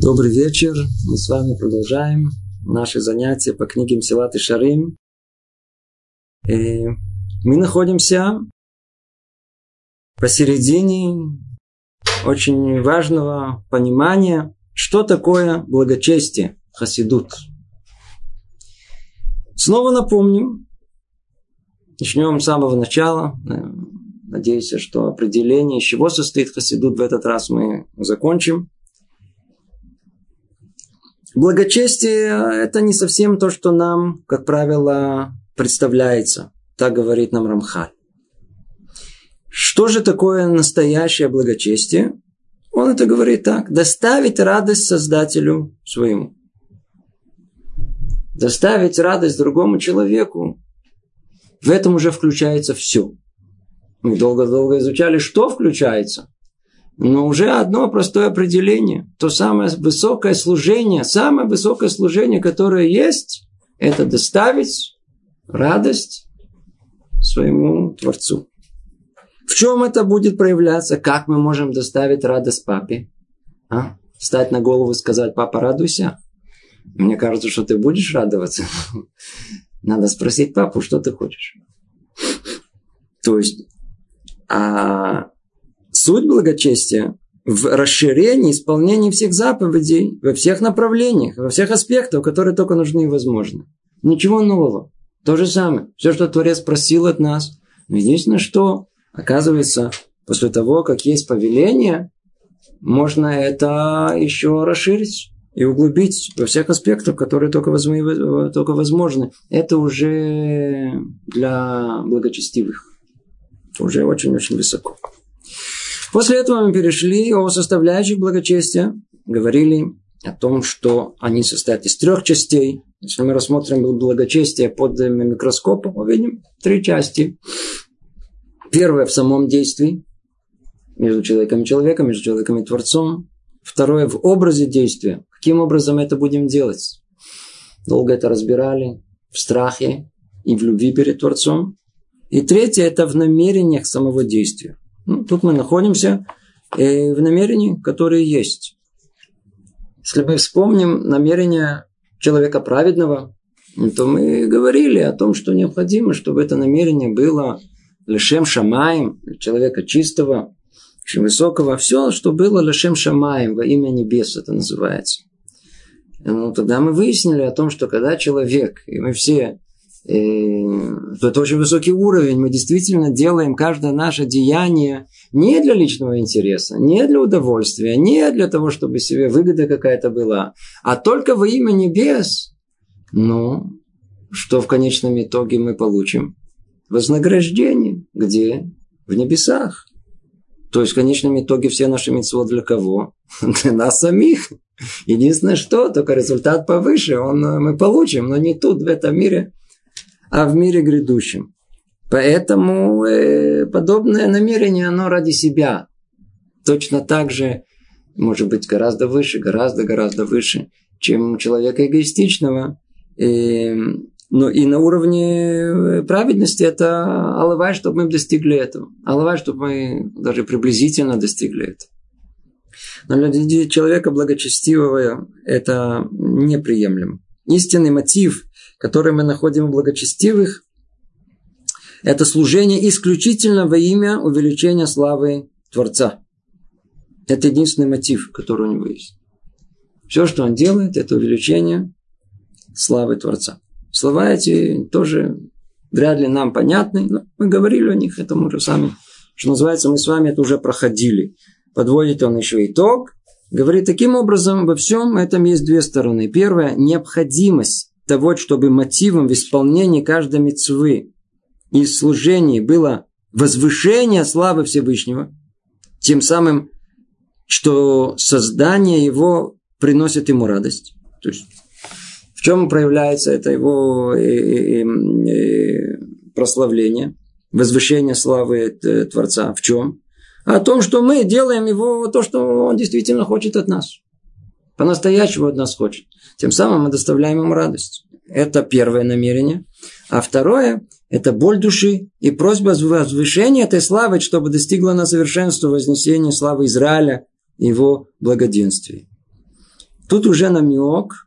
Добрый вечер. Мы с вами продолжаем наши занятия по книге Мсилат и Шарим. И мы находимся посередине очень важного понимания, что такое благочестие, хасидут. Снова напомним, начнем с самого начала. Надеюсь, что определение, из чего состоит хасидут в этот раз мы закончим. Благочестие – это не совсем то, что нам, как правило, представляется. Так говорит нам Рамхаль. Что же такое настоящее благочестие? Он это говорит так. Доставить радость Создателю своему. Доставить радость другому человеку. В этом уже включается все. Мы долго-долго изучали, что включается. Но уже одно простое определение. То самое высокое служение, самое высокое служение, которое есть, это доставить радость своему Творцу. В чем это будет проявляться? Как мы можем доставить радость папе? А? Встать на голову и сказать, папа, радуйся. Мне кажется, что ты будешь радоваться. Надо спросить папу, что ты хочешь. То есть, а Суть благочестия в расширении исполнении всех заповедей во всех направлениях, во всех аспектах, которые только нужны и возможны. Ничего нового. То же самое. Все, что Творец просил от нас. Но единственное, что оказывается, после того, как есть повеление, можно это еще расширить и углубить во всех аспектах, которые только, возможны, только возможны. Это уже для благочестивых. Уже очень-очень высоко. После этого мы перешли о составляющих благочестия. Говорили о том, что они состоят из трех частей. Если мы рассмотрим благочестие под микроскопом, мы видим три части. Первое в самом действии, между человеком и человеком, между человеком и Творцом. Второе в образе действия. Каким образом это будем делать? Долго это разбирали. В страхе и в любви перед Творцом. И третье это в намерениях самого действия. Ну, тут мы находимся э, в намерении, которое есть. Если мы вспомним намерение человека праведного, то мы говорили о том, что необходимо, чтобы это намерение было лишем шамаем, человека чистого, очень высокого. Все, что было лишем шамаем, во имя небес это называется. Ну, тогда мы выяснили о том, что когда человек, и мы все это очень высокий уровень. Мы действительно делаем каждое наше деяние не для личного интереса, не для удовольствия, не для того, чтобы себе выгода какая-то была, а только во имя небес. Ну, что в конечном итоге мы получим? Вознаграждение. Где? В небесах. То есть в конечном итоге все наши митцвот для кого? Для нас самих. Единственное, что только результат повыше, он мы получим, но не тут, в этом мире, а в мире грядущем. Поэтому э, подобное намерение, оно ради себя. Точно так же, может быть, гораздо выше, гораздо-гораздо выше, чем у человека эгоистичного. Э, но и на уровне э, праведности это алавай, чтобы мы достигли этого. Алавай, чтобы мы даже приблизительно достигли этого. Но для человека благочестивого это неприемлемо. Истинный мотив которые мы находим у благочестивых, это служение исключительно во имя увеличения славы Творца. Это единственный мотив, который у него есть. Все, что он делает, это увеличение славы Творца. Слова эти тоже вряд ли нам понятны, но мы говорили о них, это мы уже сами, что называется, мы с вами это уже проходили. Подводит он еще итог, говорит таким образом, во всем этом есть две стороны. Первая – необходимость того, чтобы мотивом в исполнении каждой мецвы и служении было возвышение славы Всевышнего, тем самым, что создание его приносит ему радость. То есть, в чем проявляется это его э, э, э, прославление, возвышение славы Творца? В чем? О том, что мы делаем его то, что он действительно хочет от нас. По-настоящему от нас хочет. Тем самым мы доставляем ему радость. Это первое намерение. А второе – это боль души и просьба возвышения этой славы, чтобы достигла на совершенство вознесения славы Израиля его благоденствия. тут уже намек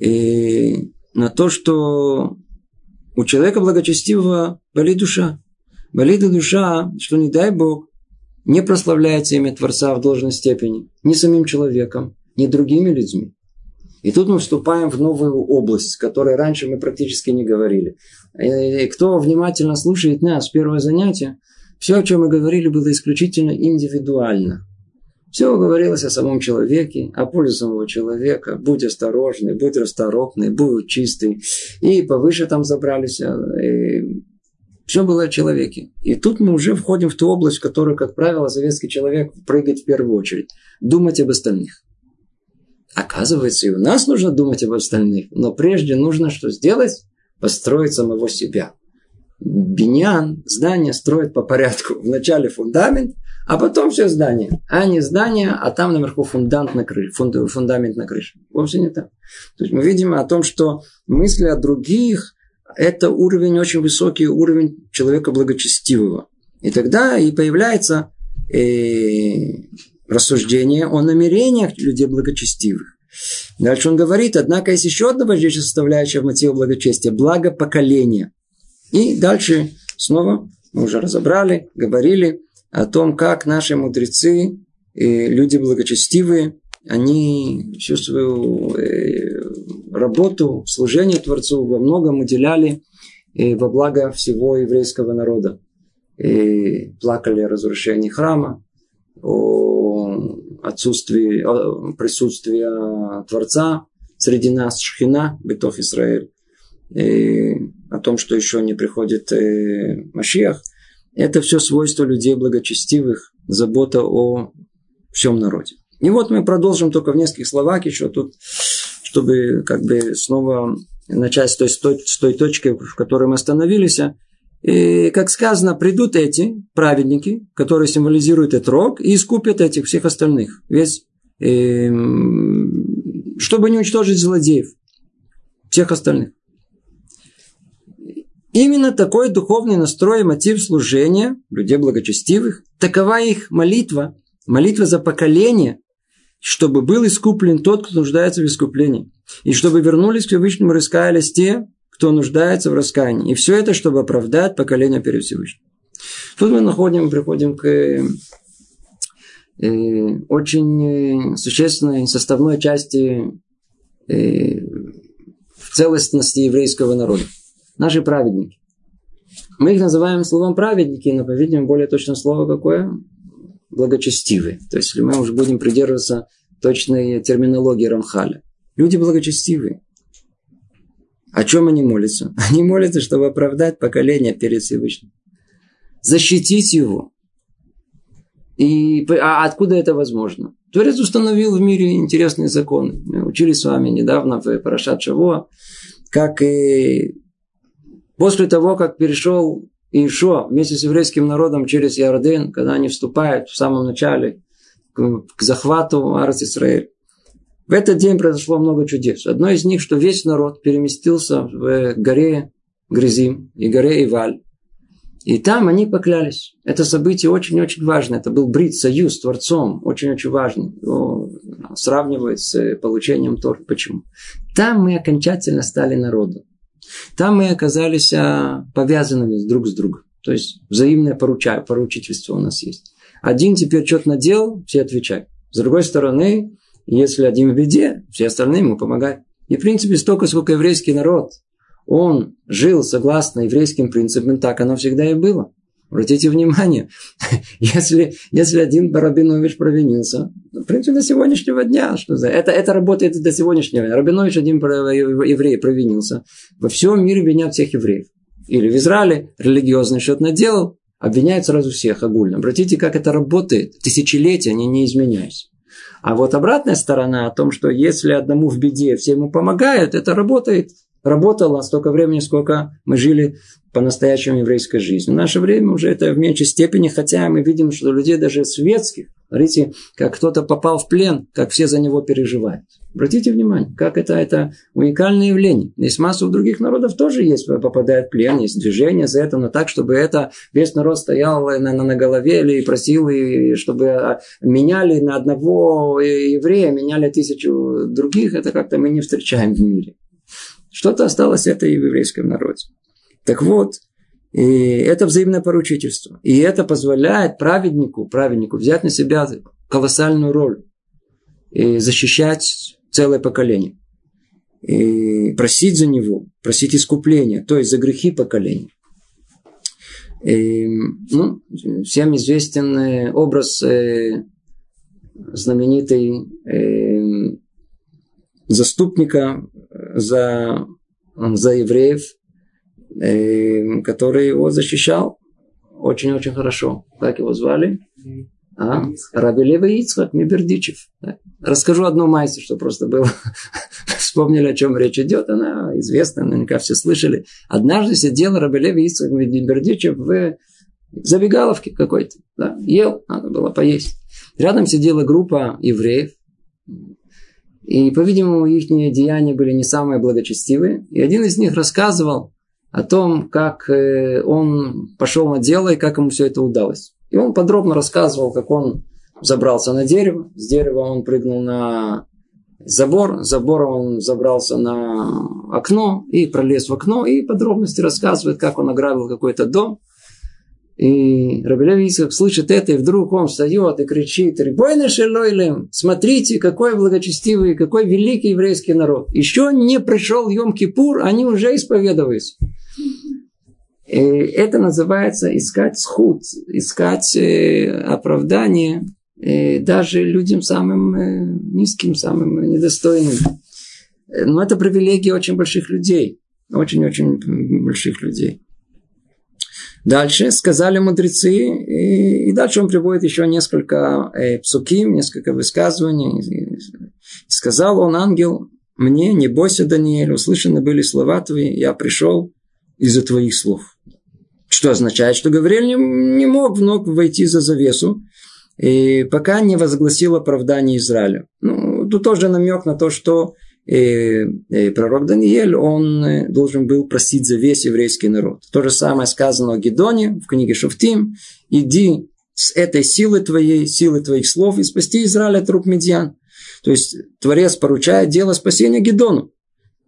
и на то, что у человека благочестивого болит душа. Болит душа, что не дай Бог, не прославляется имя Творца в должной степени ни самим человеком, ни другими людьми. И тут мы вступаем в новую область, о которой раньше мы практически не говорили. И кто внимательно слушает нас, первое занятие, все, о чем мы говорили, было исключительно индивидуально. Все говорилось о самом человеке, о пользе самого человека. Будь осторожный, будь расторопный, будь чистый. И повыше там забрались. И все было о человеке. И тут мы уже входим в ту область, в которую, как правило, советский человек прыгает в первую очередь. Думать об остальных. Оказывается, и у нас нужно думать об остальных. Но прежде нужно что сделать? Построить самого себя. Биньян, здание строит по порядку. Вначале фундамент, а потом все здание. А не здание, а там наверху фундамент на крыше. Фундамент на крыше. Вовсе не так. То есть мы видим о том, что мысли о других – это уровень, очень высокий уровень человека благочестивого. И тогда и появляется э, рассуждение о намерениях людей благочестивых. Дальше он говорит, однако есть еще одна важнейшая составляющая в мотиве благочестия – благо поколения. И дальше снова мы уже разобрали, говорили о том, как наши мудрецы, и люди благочестивые, они всю свою э, работу, служение Творцу во многом уделяли э, во благо всего еврейского народа. И плакали о разрушении храма, о отсутствии о присутствия Творца среди нас, Шхина, Бетов Израиль, и о том, что еще не приходит э, Машиах – это все свойства людей благочестивых, забота о всем народе. И вот мы продолжим только в нескольких словах еще тут, чтобы как бы снова начать с той, с той, с той точки, в которой мы остановились. И, как сказано, придут эти праведники, которые символизируют этот рог, и искупят этих всех остальных. Весь, э, чтобы не уничтожить злодеев, всех остальных. Именно такой духовный настрой и мотив служения людей благочестивых, такова их молитва, молитва за поколение, чтобы был искуплен тот, кто нуждается в искуплении, и чтобы вернулись к Всевышнему и раскаялись те, кто нуждается в раскаянии. И все это, чтобы оправдать поколение перед Всевышним. Тут мы находим, приходим к э, очень э, существенной составной части э, в целостности еврейского народа наши праведники. Мы их называем словом праведники, но, по-видимому, более точное слово какое? Благочестивые. То есть, мы уже будем придерживаться точной терминологии Рамхаля. Люди благочестивые. О чем они молятся? Они молятся, чтобы оправдать поколение перед Всевышним. Защитить его. И а откуда это возможно? Творец установил в мире интересные законы. Мы учились с вами недавно в Парашат Шаво, как и После того, как перешел Ишо вместе с еврейским народом через Иорден, когда они вступают в самом начале к, захвату Арс Исраэль, в этот день произошло много чудес. Одно из них, что весь народ переместился в горе Гризим и горе Иваль. И там они поклялись. Это событие очень-очень важное. Это был брит, союз с Творцом. Очень-очень важный. Его сравнивают с получением Тор. Почему? Там мы окончательно стали народом. Там мы оказались а, повязанными друг с другом. То есть взаимное поруча, поручительство у нас есть. Один теперь что-то наделал, все отвечают. С другой стороны, если один в беде, все остальные ему помогают. И в принципе столько, сколько еврейский народ, он жил согласно еврейским принципам, так оно всегда и было. Обратите внимание, если, если один Рабинович провинился, в принципе, до сегодняшнего дня, что за это, это работает до сегодняшнего дня. Рабинович один еврей провинился. Во всем мире винят всех евреев. Или в Израиле религиозный что-то наделал, обвиняют сразу всех огульно. Обратите, как это работает. Тысячелетия они не изменяются. А вот обратная сторона о том, что если одному в беде все ему помогают, это работает работала столько времени, сколько мы жили по-настоящему еврейской жизнью. В наше время уже это в меньшей степени, хотя мы видим, что людей даже светских, смотрите, как кто-то попал в плен, как все за него переживают. Обратите внимание, как это, это уникальное явление. Есть массу других народов тоже есть, попадает в плен, есть движение за это, но так, чтобы это весь народ стоял на, на, на голове или просил, и чтобы а, меняли на одного еврея, меняли тысячу других, это как-то мы не встречаем в мире. Что-то осталось это и в еврейском народе. Так вот, и это взаимное поручительство. И это позволяет праведнику, праведнику взять на себя колоссальную роль и защищать целое поколение. И просить за него, просить искупления, то есть за грехи поколения. И, ну, всем известен э, образ э, знаменитый э, заступника за, за евреев, э, который его защищал очень-очень хорошо. Как его звали? А? Раби Ицхак Мибердичев. Расскажу одну майсу, что просто было. Вспомнили, о чем речь идет. Она известна, наверняка все слышали. Однажды сидел Раби Лева Ицхак Мибердичев в забегаловке какой-то. Да? Ел, надо было поесть. Рядом сидела группа евреев. И, по-видимому, их деяния были не самые благочестивые. И один из них рассказывал о том, как э, он пошел на дело и как ему все это удалось. И он подробно рассказывал, как он забрался на дерево. С дерева он прыгнул на забор. С забора он забрался на окно и пролез в окно. И подробности рассказывает, как он ограбил какой-то дом. И Рабелев Исаак слышит это, и вдруг он встает и кричит, «Рибойна шелойлем, смотрите, какой благочестивый, какой великий еврейский народ. Еще не пришел Йом-Кипур, они уже исповедуются». И это называется искать схуд, искать э, оправдание э, даже людям самым э, низким, самым недостойным. Но это привилегия очень больших людей. Очень-очень больших людей. Дальше сказали мудрецы, и, и дальше он приводит еще несколько э, псуким, несколько высказываний. И, сказал он, ангел, мне, не бойся, Даниэль, услышаны были слова твои, я пришел из-за твоих слов. Что означает, что Гавриэль не, не мог вновь войти за завесу, и пока не возгласил оправдание Израиля. Ну, тут тоже намек на то, что и, и пророк Даниэль, он э, должен был просить за весь еврейский народ. То же самое сказано о Гедоне в книге Шуфтим. Иди с этой силы твоей, силы твоих слов и спасти Израиль от рук медиан. То есть Творец поручает дело спасения Гедону.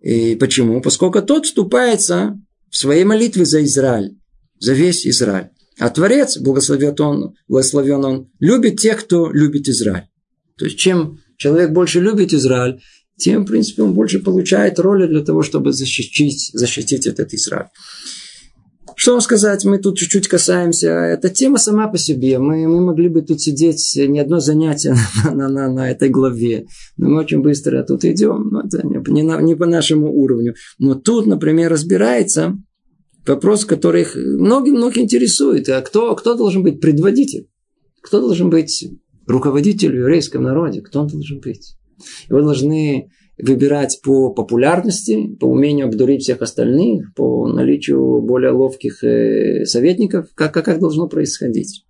И почему? Поскольку тот вступается в своей молитве за Израиль, за весь Израиль. А Творец, благословен он, благословен он, любит тех, кто любит Израиль. То есть чем человек больше любит Израиль, тем, в принципе, он больше получает роли для того, чтобы защитить, защитить этот Израиль. Что вам сказать, мы тут чуть-чуть касаемся. Эта тема сама по себе. Мы, мы могли бы тут сидеть не одно занятие на, на, на, на этой главе. Но мы очень быстро тут идем. Но это не, не, на, не по нашему уровню. Но тут, например, разбирается вопрос, который их многих-многих интересует. А кто, кто должен быть предводитель? Кто должен быть руководитель в еврейском народе? Кто он должен быть? Его должны выбирать по популярности, по умению обдурить всех остальных, по наличию более ловких э, советников, как, как, как должно происходить.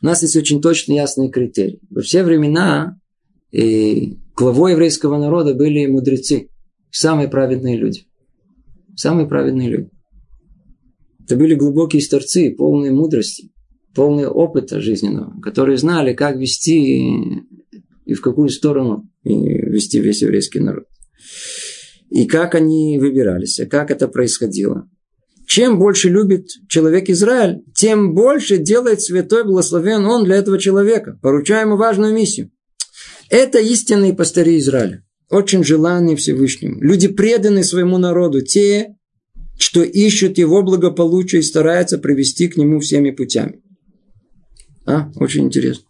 У нас есть очень точно ясные критерии. Во все времена и э, главой еврейского народа были мудрецы, самые праведные люди. Самые праведные люди. Это были глубокие старцы, полные мудрости, полные опыта жизненного, которые знали, как вести и в какую сторону вести весь еврейский народ. И как они выбирались, и как это происходило. Чем больше любит человек Израиль, тем больше делает святой благословен он для этого человека, поручая ему важную миссию. Это истинные пастыри Израиля, очень желанные Всевышнему. Люди преданные своему народу, те, что ищут его благополучие и стараются привести к нему всеми путями. А, очень интересно.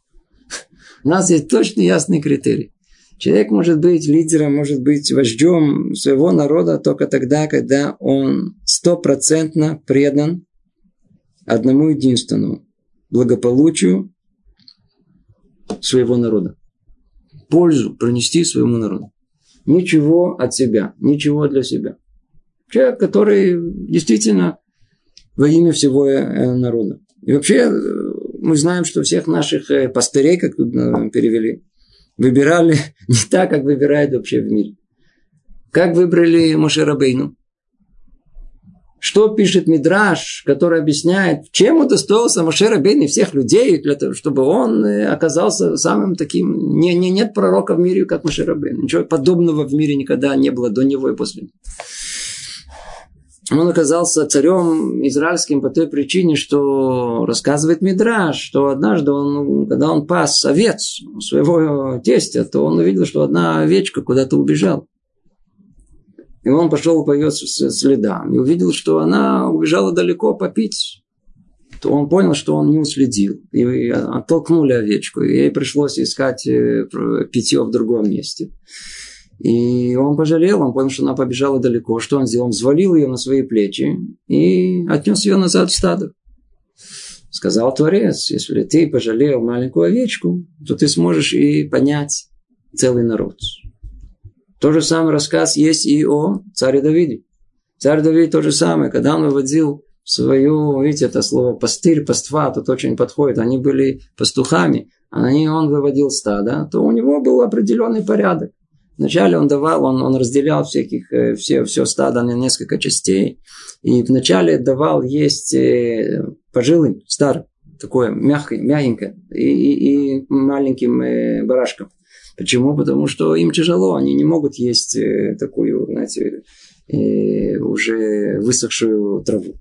У нас есть точно ясный критерий. Человек может быть лидером, может быть вождем своего народа только тогда, когда он стопроцентно предан одному единственному благополучию своего народа. Пользу принести своему народу. ничего от себя, ничего для себя. Человек, который действительно во имя всего э, народа. И вообще э, мы знаем, что всех наших э, пастырей, как тут перевели, выбирали не так, как выбирают вообще в мире. Как выбрали Мошерабейну? Что пишет Мидраш, который объясняет, чем удостоился Машера Бейн и всех людей, для того, чтобы он э, оказался самым таким... Не, не, нет пророка в мире, как Машера Бейн. Ничего подобного в мире никогда не было до него и после него. Он оказался царем израильским по той причине, что рассказывает Мидраш, что однажды, он, когда он пас овец своего тестя, то он увидел, что одна овечка куда-то убежала. И он пошел по ее следам и увидел, что она убежала далеко попить. То он понял, что он не уследил. И оттолкнули овечку. И ей пришлось искать э, питье в другом месте. И он пожалел, он понял, что она побежала далеко. Что он сделал? Он взвалил ее на свои плечи и отнес ее назад в стадо. Сказал Творец, если ты пожалел маленькую овечку, то ты сможешь и понять целый народ. То же самое рассказ есть и о царе Давиде. Царь Давид то же самое, когда он выводил свою, видите, это слово пастырь, паства, тут очень подходит, они были пастухами, а они, он выводил стадо, то у него был определенный порядок. Вначале он давал, он, он разделял всяких, э, все, все стадо на несколько частей. И вначале давал есть э, пожилым, старым, такое мягкое, мягенькое, и, и, и маленьким э, барашкам. Почему? Потому что им тяжело, они не могут есть такую, знаете, уже высохшую траву.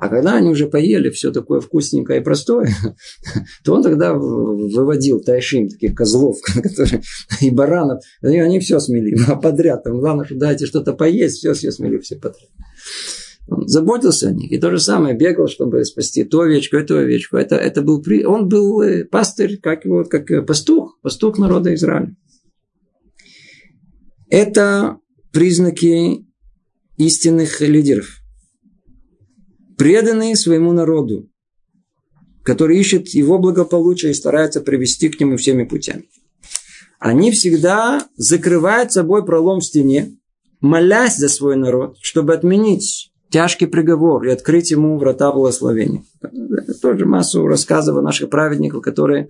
А когда они уже поели все такое вкусненькое и простое, то он тогда выводил тайшим, таких козлов, которые, и баранов, и они все смели, подряд. Там, главное, что дайте что-то поесть, все, все смели, все подряд. Он заботился о них. И то же самое бегал, чтобы спасти ту овечку, эту овечку. Это, это был, он был э, пастырь, как, его, как э, пастух, пастух народа Израиля. Это признаки истинных лидеров. Преданные своему народу, который ищет его благополучие и старается привести к нему всеми путями. Они всегда закрывают собой пролом в стене, молясь за свой народ, чтобы отменить тяжкий приговор и открыть ему врата благословения. Тоже массу рассказов о наших праведниках, которые,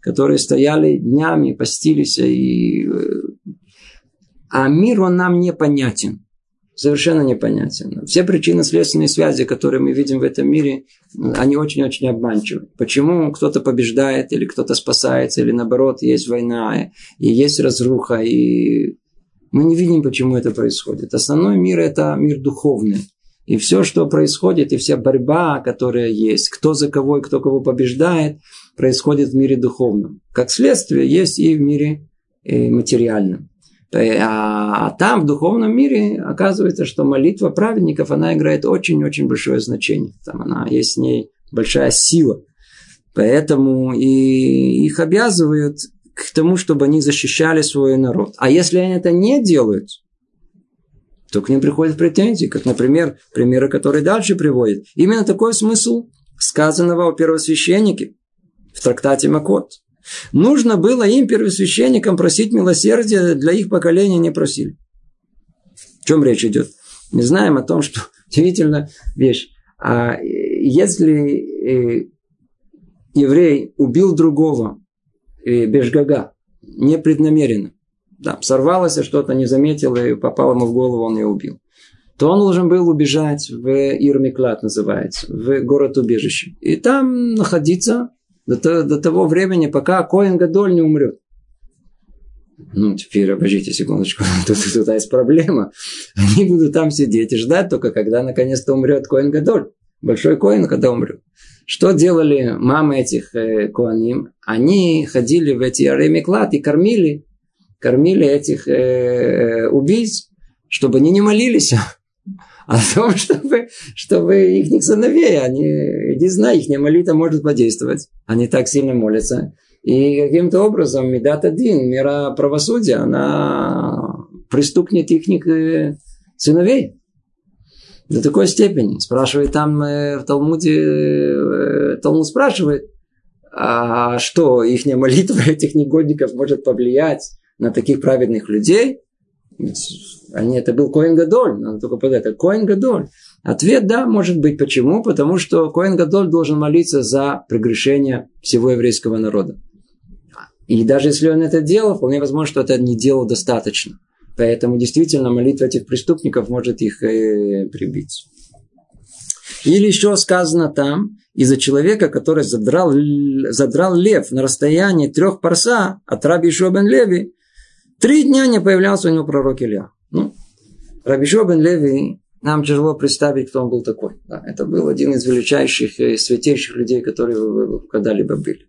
которые стояли днями, постились. И... Э, а мир, он нам непонятен. Совершенно непонятен. Все причины следственные связи, которые мы видим в этом мире, они очень-очень обманчивы. Почему кто-то побеждает, или кто-то спасается, или наоборот, есть война, и есть разруха, и мы не видим, почему это происходит. Основной мир – это мир духовный. И все, что происходит, и вся борьба, которая есть, кто за кого и кто кого побеждает, происходит в мире духовном. Как следствие, есть и в мире э, материальном. А, а там, в духовном мире, оказывается, что молитва праведников, она играет очень-очень большое значение. Там она, есть в ней большая сила. Поэтому и их обязывают к тому, чтобы они защищали свой народ. А если они это не делают, то к ним приходят претензии, как, например, примеры, которые дальше приводят. Именно такой смысл сказанного о первосвященнике в трактате Макот. Нужно было им, первосвященникам, просить милосердия, для их поколения не просили. О чем речь идет? Мы знаем о том, что удивительная вещь. А если э, еврей убил другого э, бежгага, непреднамеренно, да, сорвалось что-то, не заметил и попало ему в голову, он ее убил. То он должен был убежать в Ирмиклад, называется, в город-убежище. И там находиться до, до того времени, пока Коин Гадоль не умрет. Ну, теперь, обождите секундочку, тут, тут есть проблема. Они будут там сидеть и ждать только, когда наконец-то умрет Коин Гадоль. Большой Коин, когда умрет. Что делали мамы этих э, Коаним? Они ходили в эти Аремиклад и кормили кормили этих э, э, убийц, чтобы они не молились о том, чтобы, чтобы их сыновей, они, иди знай, их молитва может подействовать. Они так сильно молятся. И каким-то образом Медат один, мера правосудия, она пристукнет их э, сыновей. До такой степени. Спрашивает там э, в Талмуде, э, Талмуд спрашивает, а что их молитва этих негодников может повлиять на таких праведных людей. Они, это был Коин Гадоль, надо только под это. Коин Гадоль. Ответ да, может быть. Почему? Потому что Коин Гадоль должен молиться за прегрешение всего еврейского народа. И даже если он это делал, вполне возможно, что это не делал достаточно. Поэтому действительно молитва этих преступников может их э, прибить. Или еще сказано там, из-за человека, который задрал, задрал лев на расстоянии трех парса от Раби Шобен Леви, три дня не появлялся у него пророк Илья. Ну, Раби Шобен Леви, нам тяжело представить, кто он был такой. Да, это был один из величайших и святейших людей, которые когда-либо были.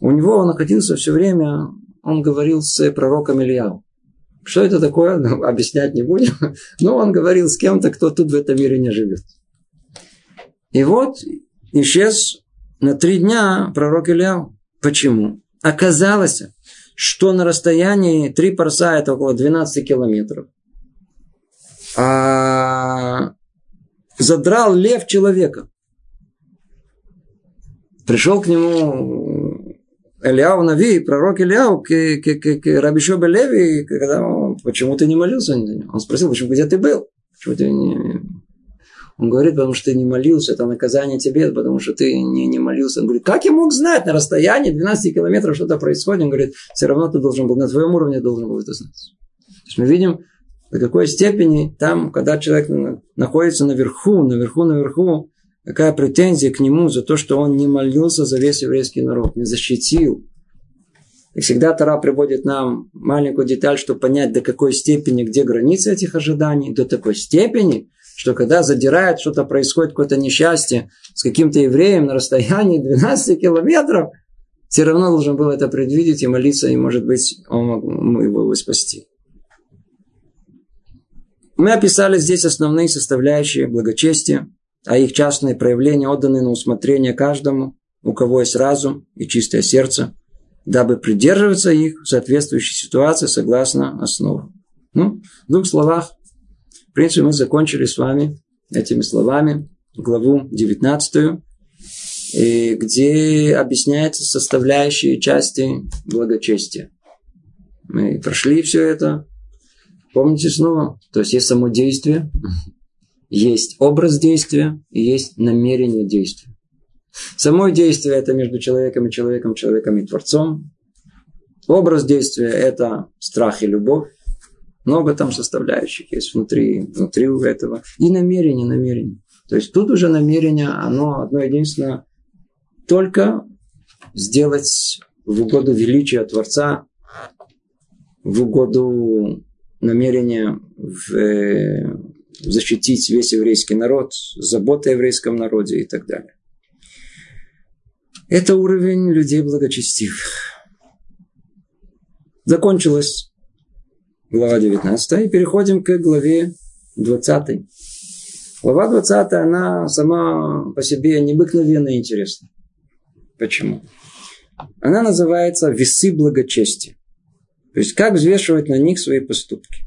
У него он находился все время, он говорил с пророком Ильяу. Что это такое, ну, объяснять не будем. Но он говорил с кем-то, кто тут в этом мире не живет. И вот исчез на три дня пророк Ильяу. Почему? Оказалось, что на расстоянии три парса, это около 12 километров, а задрал лев человека. Пришел к нему Ильяу Нави, пророк Ильяу, к, к, к, к Рабишобе Леви, когда он, почему ты не молился? Он спросил, почему где ты был? Почему ты не, он говорит, потому что ты не молился, это наказание тебе, потому что ты не, не молился. Он говорит, как я мог знать на расстоянии 12 километров что-то происходит? Он говорит, все равно ты должен был, на твоем уровне должен был это знать. То есть мы видим, до какой степени там, когда человек находится наверху, наверху, наверху, какая претензия к нему за то, что он не молился за весь еврейский народ, не защитил. И всегда Тара приводит нам маленькую деталь, чтобы понять, до какой степени, где границы этих ожиданий, до такой степени, что когда задирает, что-то происходит, какое-то несчастье с каким-то евреем на расстоянии 12 километров, все равно должен был это предвидеть и молиться, и, может быть, он мог его спасти. Мы описали здесь основные составляющие благочестия, а их частные проявления отданы на усмотрение каждому, у кого есть разум и чистое сердце, дабы придерживаться их в соответствующей ситуации согласно основам. Ну, в двух словах, в принципе, мы закончили с вами этими словами главу 19, где объясняются составляющие части благочестия. Мы прошли все это. Помните снова? То есть есть само действие, есть образ действия и есть намерение действия. Само действие это между человеком и человеком, человеком и Творцом. Образ действия это страх и любовь. Много там составляющих есть внутри, внутри у этого. И намерение, намерение. То есть тут уже намерение, оно одно единственное, только сделать в угоду величия Творца, в угоду намерения в, э, защитить весь еврейский народ, забота о еврейском народе и так далее. Это уровень людей благочестивых. Закончилась глава 19, и переходим к главе 20. Глава 20, она сама по себе необыкновенно интересна. Почему? Она называется «Весы благочестия». То есть, как взвешивать на них свои поступки.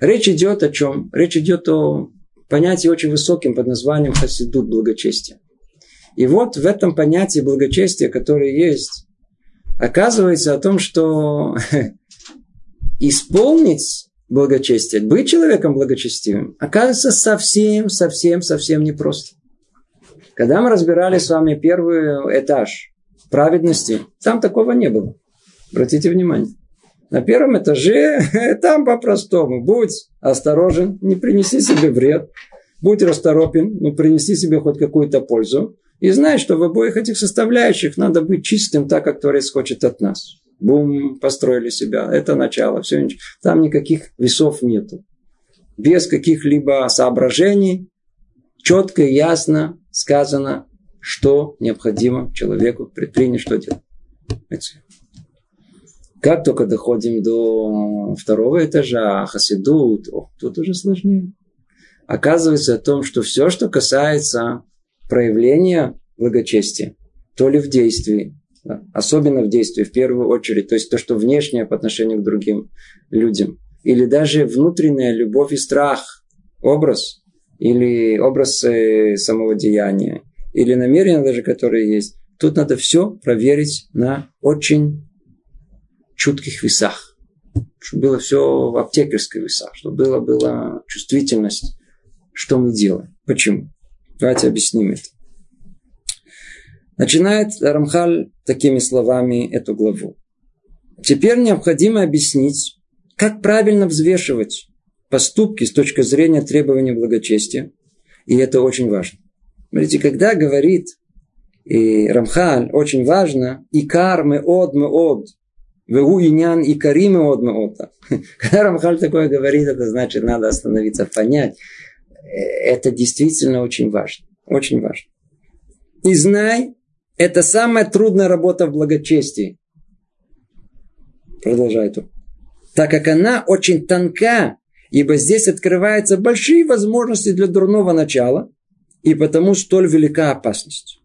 Речь идет о чем? Речь идет о понятии очень высоким под названием хасидут благочестия. И вот в этом понятии благочестия, которое есть, оказывается о том, что исполнить благочестие, быть человеком благочестивым, оказывается совсем, совсем, совсем непросто. Когда мы разбирали с вами первый этаж праведности, там такого не было. Обратите внимание. На первом этаже там по-простому. Будь осторожен, не принеси себе вред. Будь расторопен, но принеси себе хоть какую-то пользу. И знай, что в обоих этих составляющих надо быть чистым так, как Творец хочет от нас. Бум, построили себя. Это начало. Все, там никаких весов нету. Без каких-либо соображений четко и ясно сказано, что необходимо человеку предпринять, что делать. Как только доходим до второго этажа, хасидут, о, тут уже сложнее. Оказывается о том, что все, что касается проявления благочестия, то ли в действии, да, особенно в действии, в первую очередь, то есть то, что внешнее по отношению к другим людям, или даже внутренняя любовь и страх, образ, или образ э, самого деяния, или намерения даже, которые есть, тут надо все проверить на очень чутких весах. чтобы было все в аптекарской веса, чтобы была, была чувствительность, что мы делаем. Почему? Давайте объясним это. Начинает Рамхаль такими словами эту главу. Теперь необходимо объяснить, как правильно взвешивать поступки с точки зрения требования благочестия. И это очень важно. Смотрите, когда говорит и Рамхаль, очень важно, икар мы од мы од, вегу инян икари мы од мы од. Когда Рамхаль такое говорит, это значит, надо остановиться, понять. Это действительно очень важно. Очень важно. И знай, это самая трудная работа в благочестии. Продолжает он. Так как она очень тонка, ибо здесь открываются большие возможности для дурного начала, и потому столь велика опасность.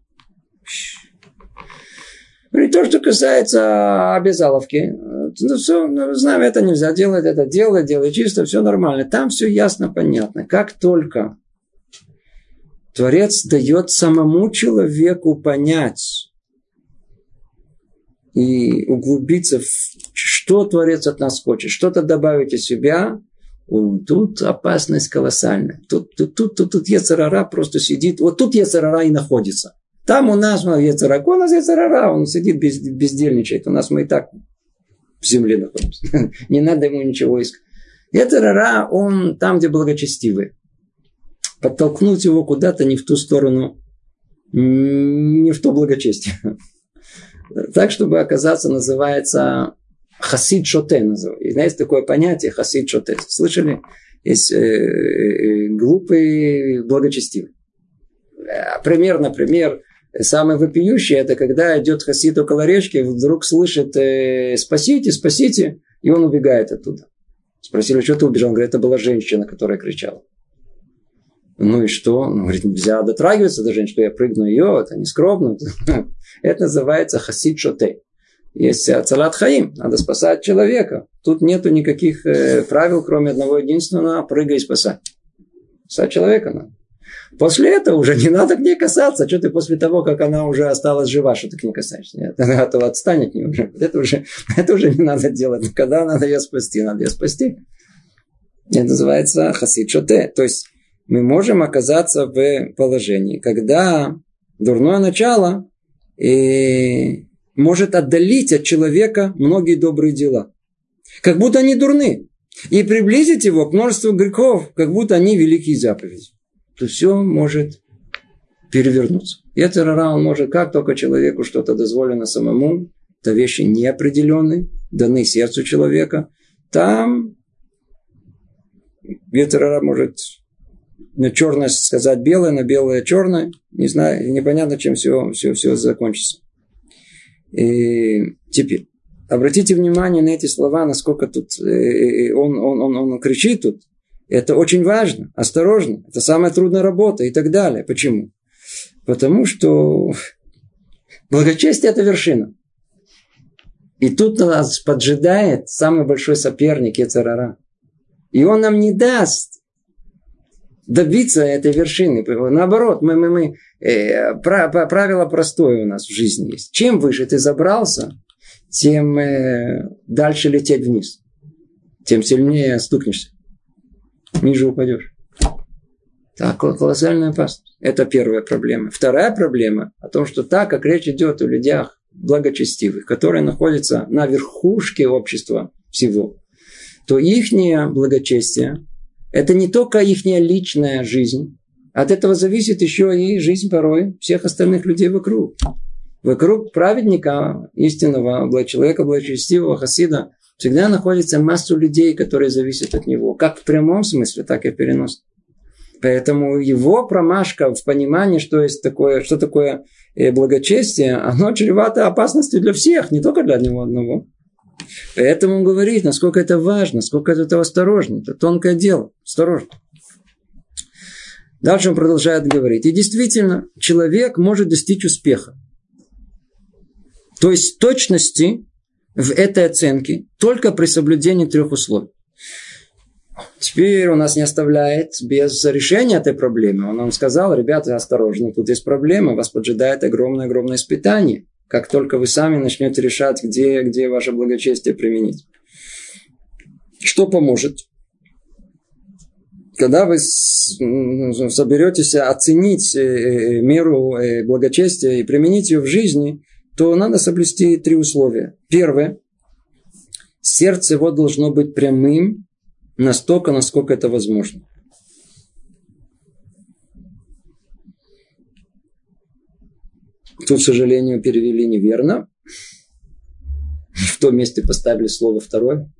И то, что касается обязаловки, ну, все, ну, знаем, это нельзя делать, это делать, делать чисто, все нормально. Там все ясно, понятно. Как только Творец дает самому человеку понять и углубиться в что Творец от нас хочет, что-то добавить из себя, тут опасность колоссальная. Тут, тут, тут, тут, тут Ецарара просто сидит. Вот тут Ецарара и находится. Там у нас ну, Ецарара. У нас Ецарара, он сидит, без, бездельничает. У нас мы и так в земле находимся. Не надо ему ничего искать. Ецарара, он там, где благочестивый подтолкнуть его куда-то не в ту сторону, не в то благочестие. Так, чтобы оказаться, называется хасид шоте. Знаете, такое понятие хасид шоте. Слышали? Есть э, э, глупый благочестивый. Э, пример, например, самый вопиющий, это когда идет хасид около речки, вдруг слышит «спасите, спасите», и он убегает оттуда. Спросили, что ты убежал? Он говорит, это была женщина, которая кричала. Ну и что? Он говорит, нельзя дотрагиваться до женщины, что я прыгну ее, это не скромно. Это называется хасид шоте. Есть ацалат хаим, надо спасать человека. Тут нету никаких э, правил, кроме одного единственного, прыгай и спасай. Спасать человека надо. После этого уже не надо к ней касаться. Что ты после того, как она уже осталась жива, что ты к ней касаешься? Нет, а то отстань от уже. Это уже, это уже не надо делать. Когда надо ее спасти? Надо ее спасти. Это называется хасид шоте. То есть мы можем оказаться в положении, когда дурное начало и может отдалить от человека многие добрые дела. Как будто они дурны. И приблизить его к множеству грехов, как будто они великие заповеди. То все может перевернуться. И это рара, он может, как только человеку что-то дозволено самому, это вещи неопределенные, даны сердцу человека, там Ветерара может черное сказать белое, на белое черное. Не знаю, непонятно, чем все, все, все закончится. И теперь, обратите внимание на эти слова, насколько тут э, э, он, он, он, он кричит тут. Это очень важно, осторожно. Это самая трудная работа и так далее. Почему? Потому что благочестие – это вершина. И тут нас поджидает самый большой соперник Ецарара. И он нам не даст добиться этой вершины. Наоборот, мы, мы, мы, э, правило простое у нас в жизни есть. Чем выше ты забрался, тем э, дальше лететь вниз. Тем сильнее стукнешься. Ниже упадешь. Так, колоссальная опасность. Это первая проблема. Вторая проблема о том, что так как речь идет о людях благочестивых, которые находятся на верхушке общества всего, то их благочестие это не только их личная жизнь. От этого зависит еще и жизнь порой всех остальных людей вокруг. Вокруг праведника, истинного человека, благочестивого хасида, всегда находится массу людей, которые зависят от него. Как в прямом смысле, так и в переносном. Поэтому его промашка в понимании, что, есть такое, что такое э, благочестие, оно чревато опасностью для всех, не только для него одного. Поэтому он говорит, насколько это важно, насколько это осторожно. Это тонкое дело. Осторожно. Дальше он продолжает говорить. И действительно, человек может достичь успеха. То есть точности в этой оценке только при соблюдении трех условий. Теперь он нас не оставляет без решения этой проблемы. Он нам сказал, ребята, осторожно, тут есть проблема, вас поджидает огромное-огромное испытание как только вы сами начнете решать, где, где ваше благочестие применить. Что поможет? Когда вы соберетесь оценить э, э, меру э, благочестия и применить ее в жизни, то надо соблюсти три условия. Первое. Сердце его должно быть прямым настолько, насколько это возможно. Тут, к сожалению, перевели неверно. В том месте поставили слово второе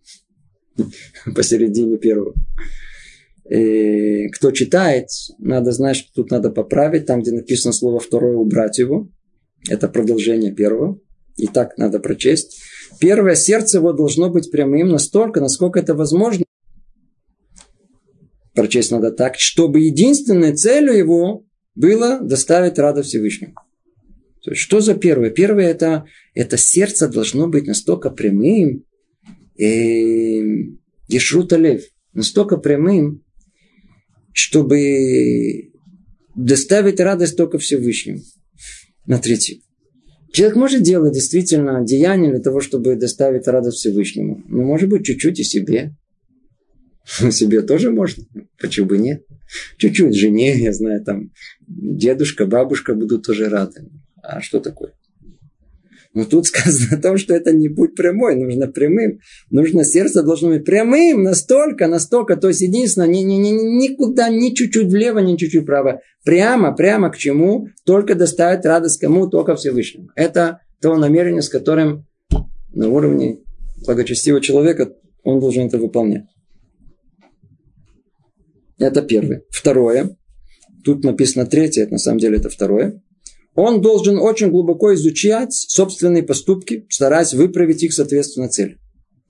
посередине первого. И кто читает, надо знать, что тут надо поправить. Там, где написано слово второе, убрать его. Это продолжение первого. И так надо прочесть. Первое, сердце его должно быть прямым настолько, насколько это возможно. Прочесть надо так, чтобы единственной целью его было доставить радость Всевышнему. То есть, что за первое? Первое это, это сердце должно быть настолько прямым, Ешрута Лев, настолько прямым, чтобы доставить радость только Всевышнему. Смотрите, человек может делать действительно деяние для того, чтобы доставить радость Всевышнему. Но может быть чуть-чуть и себе. Себе тоже можно. Почему бы нет? Чуть-чуть жене, я знаю, там дедушка, бабушка будут тоже рады. А что такое? Но тут сказано о том, что это не путь прямой, нужно прямым. Нужно сердце должно быть прямым настолько, настолько. То есть единственное, ни, ни, ни, никуда, ни чуть-чуть влево, ни чуть-чуть вправо. Прямо, прямо к чему? Только доставить радость кому? Только Всевышнему. Это то намерение, с которым на уровне благочестивого человека он должен это выполнять. Это первое. Второе. Тут написано третье, это на самом деле это второе он должен очень глубоко изучать собственные поступки, стараясь выправить их соответственно цели.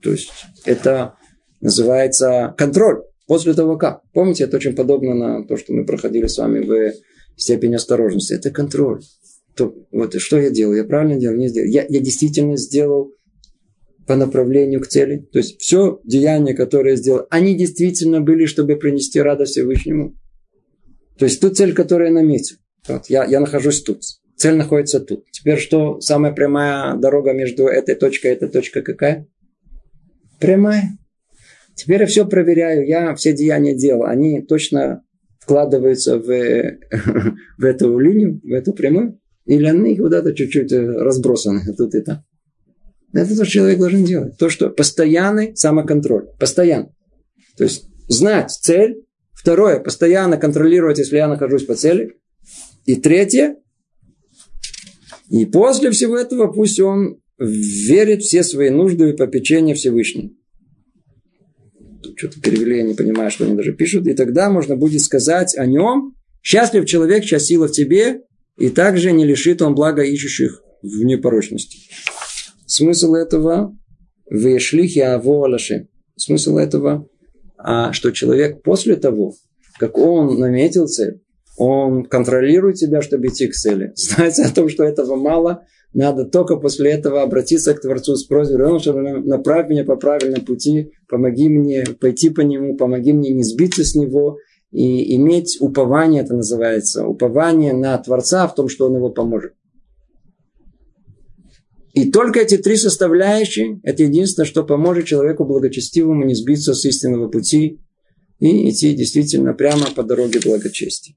То есть это называется контроль после того как. Помните, это очень подобно на то, что мы проходили с вами в степени осторожности. Это контроль. То, вот что я делал? Я правильно делал? Не сделал. Я, я действительно сделал по направлению к цели. То есть все деяния, которые я сделал, они действительно были, чтобы принести радость Всевышнему. То есть ту цель, которую я наметил. Вот, я, я нахожусь тут. Цель находится тут. Теперь что? Самая прямая дорога между этой точкой и этой точкой какая? Прямая. Теперь я все проверяю. Я все деяния делал. Они точно вкладываются в, в эту линию, в эту прямую. Или они куда-то чуть-чуть разбросаны тут и там. Это то, что человек должен делать. То, что постоянный самоконтроль. Постоянно. То есть знать цель. Второе, постоянно контролировать, если я нахожусь по цели. И третье, и после всего этого пусть он верит все свои нужды и попечения Всевышнему. Тут что-то перевели, я не понимаю, что они даже пишут. И тогда можно будет сказать о нем, счастлив человек, сила в тебе, и также не лишит он блага ищущих в непорочности. Смысл этого в шлихе аво алашем. Смысл этого, а что человек после того, как он наметил цель, он контролирует тебя, чтобы идти к цели. Знать о том, что этого мало, надо только после этого обратиться к Творцу с просьбой, направь меня по правильному пути, помоги мне пойти по нему, помоги мне не сбиться с него и иметь упование, это называется, упование на Творца в том, что он его поможет. И только эти три составляющие, это единственное, что поможет человеку благочестивому не сбиться с истинного пути и идти действительно прямо по дороге благочестия.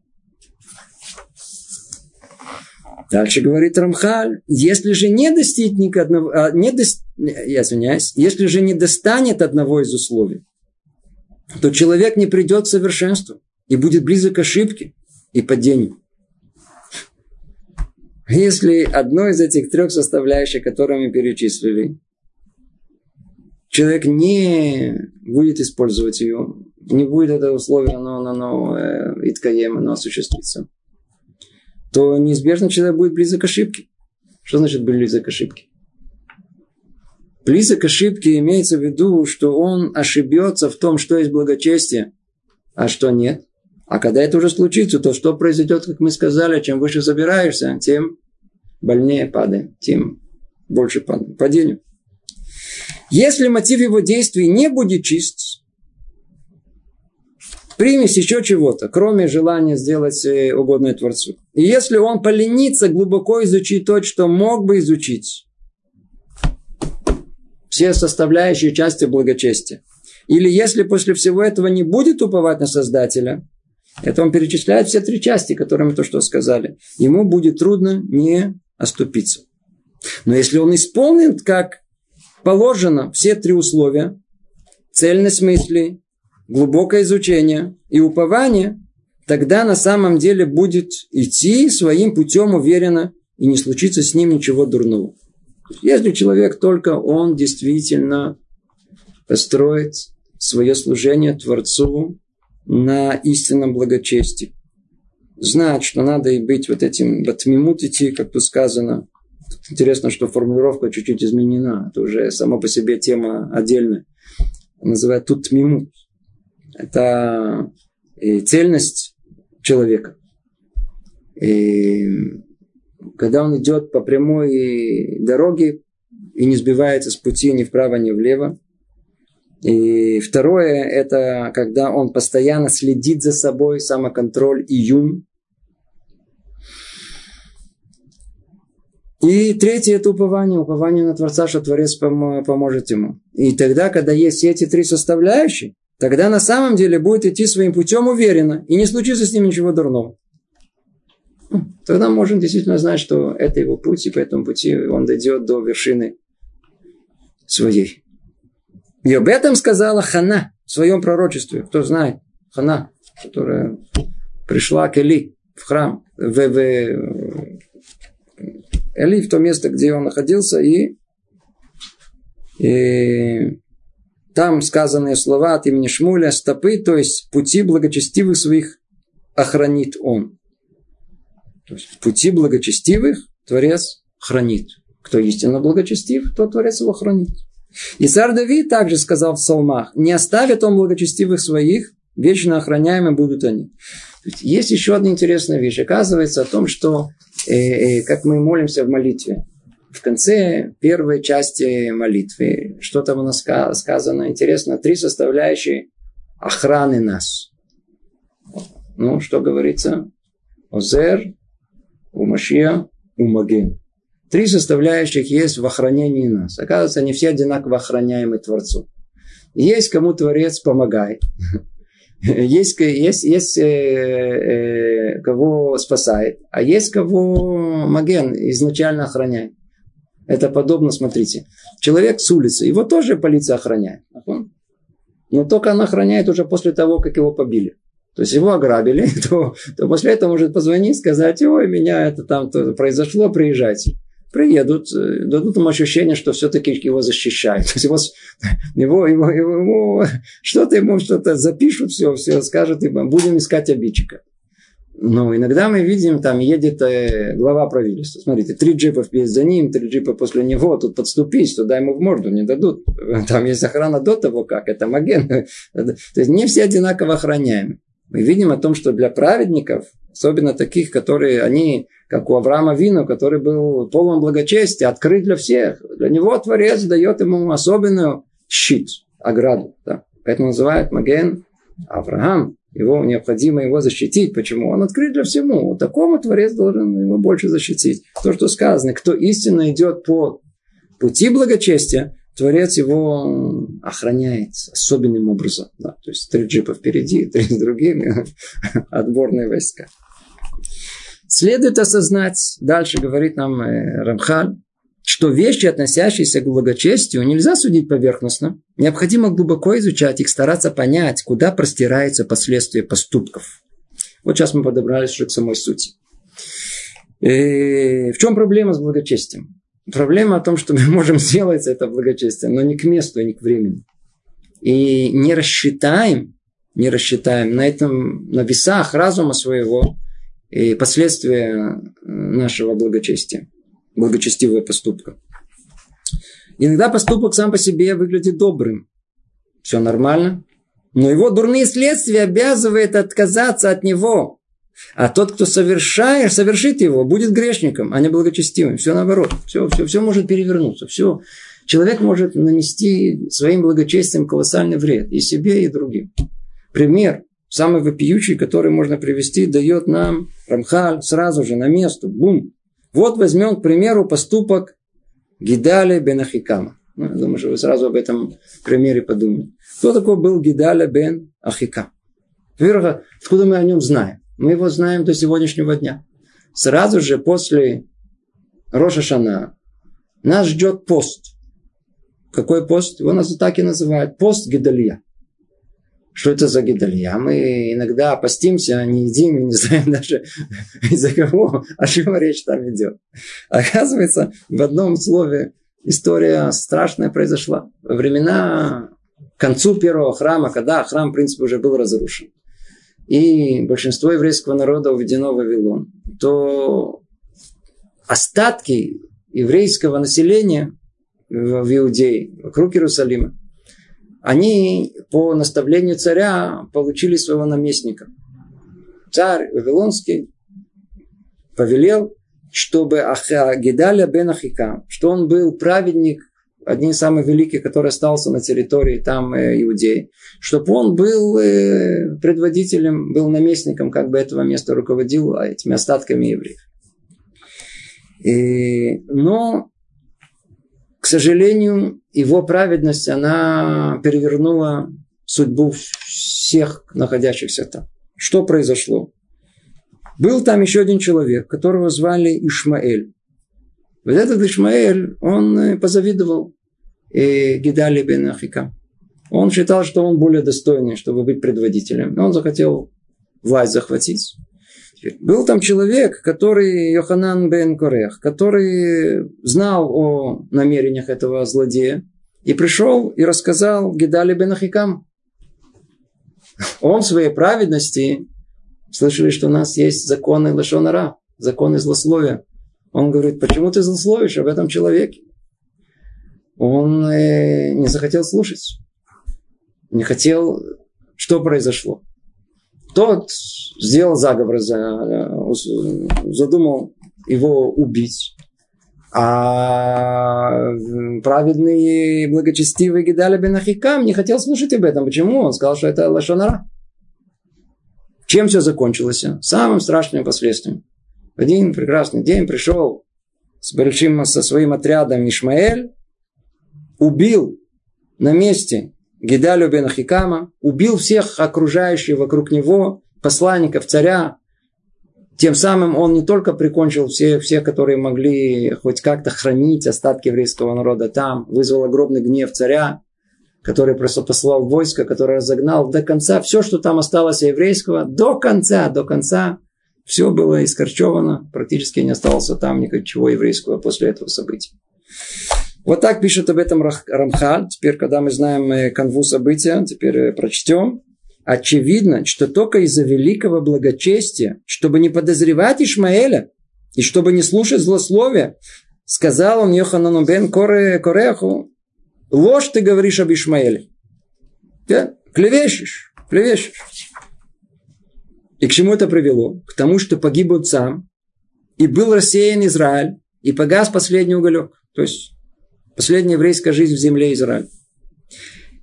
Дальше говорит Рамхаль, если же не достигнет одного, а, не до, я извиняюсь, если же не достанет одного из условий, то человек не придет к совершенству и будет близок к ошибке и падению. Если одно из этих трех составляющих, которые мы перечислили, человек не будет использовать ее, не будет это условие, оно, оно, оно, э, оно осуществится – то неизбежно человек будет близок к ошибке. Что значит близок к ошибке? Близок к ошибке имеется в виду, что он ошибется в том, что есть благочестие, а что нет. А когда это уже случится, то что произойдет, как мы сказали, чем выше забираешься, тем больнее падаем, тем больше падаем. Падению. Если мотив его действий не будет чист, примесь еще чего-то, кроме желания сделать э, угодное Творцу. И если он поленится глубоко изучить то, что мог бы изучить, все составляющие части благочестия, Или если после всего этого не будет уповать на Создателя, это он перечисляет все три части, которые мы то что сказали. Ему будет трудно не оступиться. Но если он исполнит, как положено, все три условия, цельность мысли, глубокое изучение и упование, тогда на самом деле будет идти своим путем уверенно и не случится с ним ничего дурного. Если человек только он действительно построит свое служение Творцу на истинном благочестии. Знать, что надо и быть вот этим батмимут идти, как тут сказано. Интересно, что формулировка чуть-чуть изменена. Это уже сама по себе тема отдельная. Называют тут мимут. Это и цельность человека. И когда он идет по прямой дороге и не сбивается с пути ни вправо, ни влево, и второе, это когда он постоянно следит за собой, самоконтроль и юм. И третье – это упование. Упование на Творца, что Творец поможет ему. И тогда, когда есть эти три составляющие, тогда на самом деле будет идти своим путем уверенно, и не случится с ним ничего дурного. Тогда можем действительно знать, что это его путь, и по этому пути он дойдет до вершины своей. И об этом сказала Хана в своем пророчестве. Кто знает? Хана, которая пришла к Эли в храм, в, в Эли, в то место, где он находился, и, и там сказанные слова от имени Шмуля, стопы, то есть пути благочестивых своих охранит он. То есть пути благочестивых Творец хранит. Кто истинно благочестив, то Творец его хранит. И царь Давид также сказал в псалмах, не оставит он благочестивых своих, вечно охраняемы будут они. Есть еще одна интересная вещь. Оказывается о том, что э, э, как мы молимся в молитве. В конце первой части молитвы, что там у нас сказано, интересно, три составляющие охраны нас. Ну, что говорится? Озер, Умашия, Умаген. Три составляющих есть в охранении нас. Оказывается, не все одинаково охраняемы Творцу. Есть кому Творец помогает. Есть, есть, есть э, э, кого спасает, а есть кого Маген изначально охраняет. Это подобно, смотрите, человек с улицы, его тоже полиция охраняет. Но только она охраняет уже после того, как его побили. То есть его ограбили, то, то после этого может позвонить, сказать, ой, меня это там -то произошло, приезжайте приедут, э, дадут ему ощущение, что все-таки его защищают. То есть его, его, его, его что-то ему что-то запишут, все, все скажут, и будем искать обидчика. Но иногда мы видим, там едет э, глава правительства. Смотрите, три джипа вперед за ним, три джипа после него. Тут подступить, туда ему в морду не дадут. Там есть охрана до того, как это маген. То есть не все одинаково охраняемы. Мы видим о том, что для праведников, особенно таких, которые, они как у Авраама Вину, который был полон благочестия, открыт для всех. Для него Творец дает ему особенную щит, ограду. Да. Поэтому называют Маген Авраам. Его необходимо его защитить. Почему? Он открыт для всему. Такому Творец должен его больше защитить. То, что сказано, кто истинно идет по пути благочестия, Творец его охраняет особенным образом. Да, то есть три джипа впереди, три с другими, отборные войска. Следует осознать, дальше говорит нам э, Рамхаль, что вещи, относящиеся к благочестию, нельзя судить поверхностно. Необходимо глубоко изучать их, стараться понять, куда простираются последствия поступков. Вот сейчас мы подобрались уже к самой сути. И э, в чем проблема с благочестием? Проблема о том, что мы можем сделать это благочестие, но не к месту и не к времени. И не рассчитаем, не рассчитаем на этом, на весах разума своего, и последствия нашего благочестия, благочестивого поступка. Иногда поступок сам по себе выглядит добрым. Все нормально. Но его дурные следствия обязывают отказаться от него. А тот, кто совершает, совершит его, будет грешником, а не благочестивым. Все наоборот. Все, все, все может перевернуться. Все. Человек может нанести своим благочестием колоссальный вред и себе, и другим. Пример самый вопиющий, который можно привести, дает нам Рамхаль сразу же на место. Бум. Вот возьмем, к примеру, поступок Гидали Бенахикама. Ну, я думаю, что вы сразу об этом примере подумали. Кто такой был Гидаля бен Ахика? Во-первых, откуда мы о нем знаем? Мы его знаем до сегодняшнего дня. Сразу же после Роша Шана нас ждет пост. Какой пост? Его нас так и называют. Пост Гидалья. Что это за гидалья? Мы иногда постимся, не едим, и не знаем даже из-за кого, о чем речь там идет. Оказывается, в одном слове история страшная произошла. Во времена к концу первого храма, когда храм, в принципе, уже был разрушен, и большинство еврейского народа уведено в Вавилон, то остатки еврейского населения в Иудее, вокруг Иерусалима, они по наставлению царя получили своего наместника. Царь Вавилонский повелел, чтобы Гедаля бен Ахика, что он был праведник, один из самых великих, который остался на территории там э, Иудеи, чтобы он был э, предводителем, был наместником как бы этого места, руководил этими остатками евреев. И, но, сожалению, его праведность, она перевернула судьбу всех находящихся там. Что произошло? Был там еще один человек, которого звали Ишмаэль. Вот этот Ишмаэль, он э, позавидовал э, Гидали бен Ахика. Он считал, что он более достойный, чтобы быть предводителем. Он захотел власть захватить. Был там человек, который, Йоханан бен Корех, который знал о намерениях этого злодея и пришел и рассказал Гидали бен Ахикам. Он в своей праведности слышали, что у нас есть законы Лашонара, законы злословия. Он говорит, почему ты злословишь об этом человеке? Он э, не захотел слушать. Не хотел, что произошло. Тот сделал заговор, задумал его убить. А праведный и благочестивый Гидаля бен не хотел слушать об этом. Почему? Он сказал, что это лошонара. Чем все закончилось? Самым страшным последствием. В один прекрасный день пришел с большим, со своим отрядом Ишмаэль, убил на месте Гидалю бен Ахикама, убил всех окружающих вокруг него, посланников царя, тем самым он не только прикончил всех, всех, которые могли хоть как-то хранить остатки еврейского народа там, вызвал огромный гнев царя, который просто послал войско, который разогнал до конца все, что там осталось еврейского, до конца, до конца, все было искорчевано, практически не осталось там ничего еврейского после этого события. Вот так пишет об этом Рамхаль. Теперь, когда мы знаем э, канву события, теперь э, прочтем очевидно, что только из-за великого благочестия, чтобы не подозревать Ишмаэля и чтобы не слушать злословия, сказал он Йоханану бен Коре, Кореху, ложь ты говоришь об Ишмаэле. Ты клевещешь, клевещешь. И к чему это привело? К тому, что погиб сам, и был рассеян Израиль, и погас последний уголек. То есть, последняя еврейская жизнь в земле Израиля.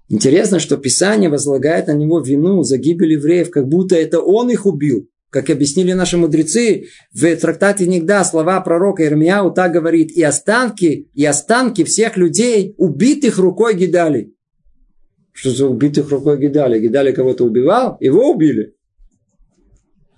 Интересно, что Писание возлагает на него вину за гибель евреев, как будто это он их убил. Как объяснили наши мудрецы, в трактате Нигда слова пророка Ирмияу так говорит, и останки, и останки всех людей, убитых рукой Гидали. Что за убитых рукой Гидали? Гидали кого-то убивал? Его убили.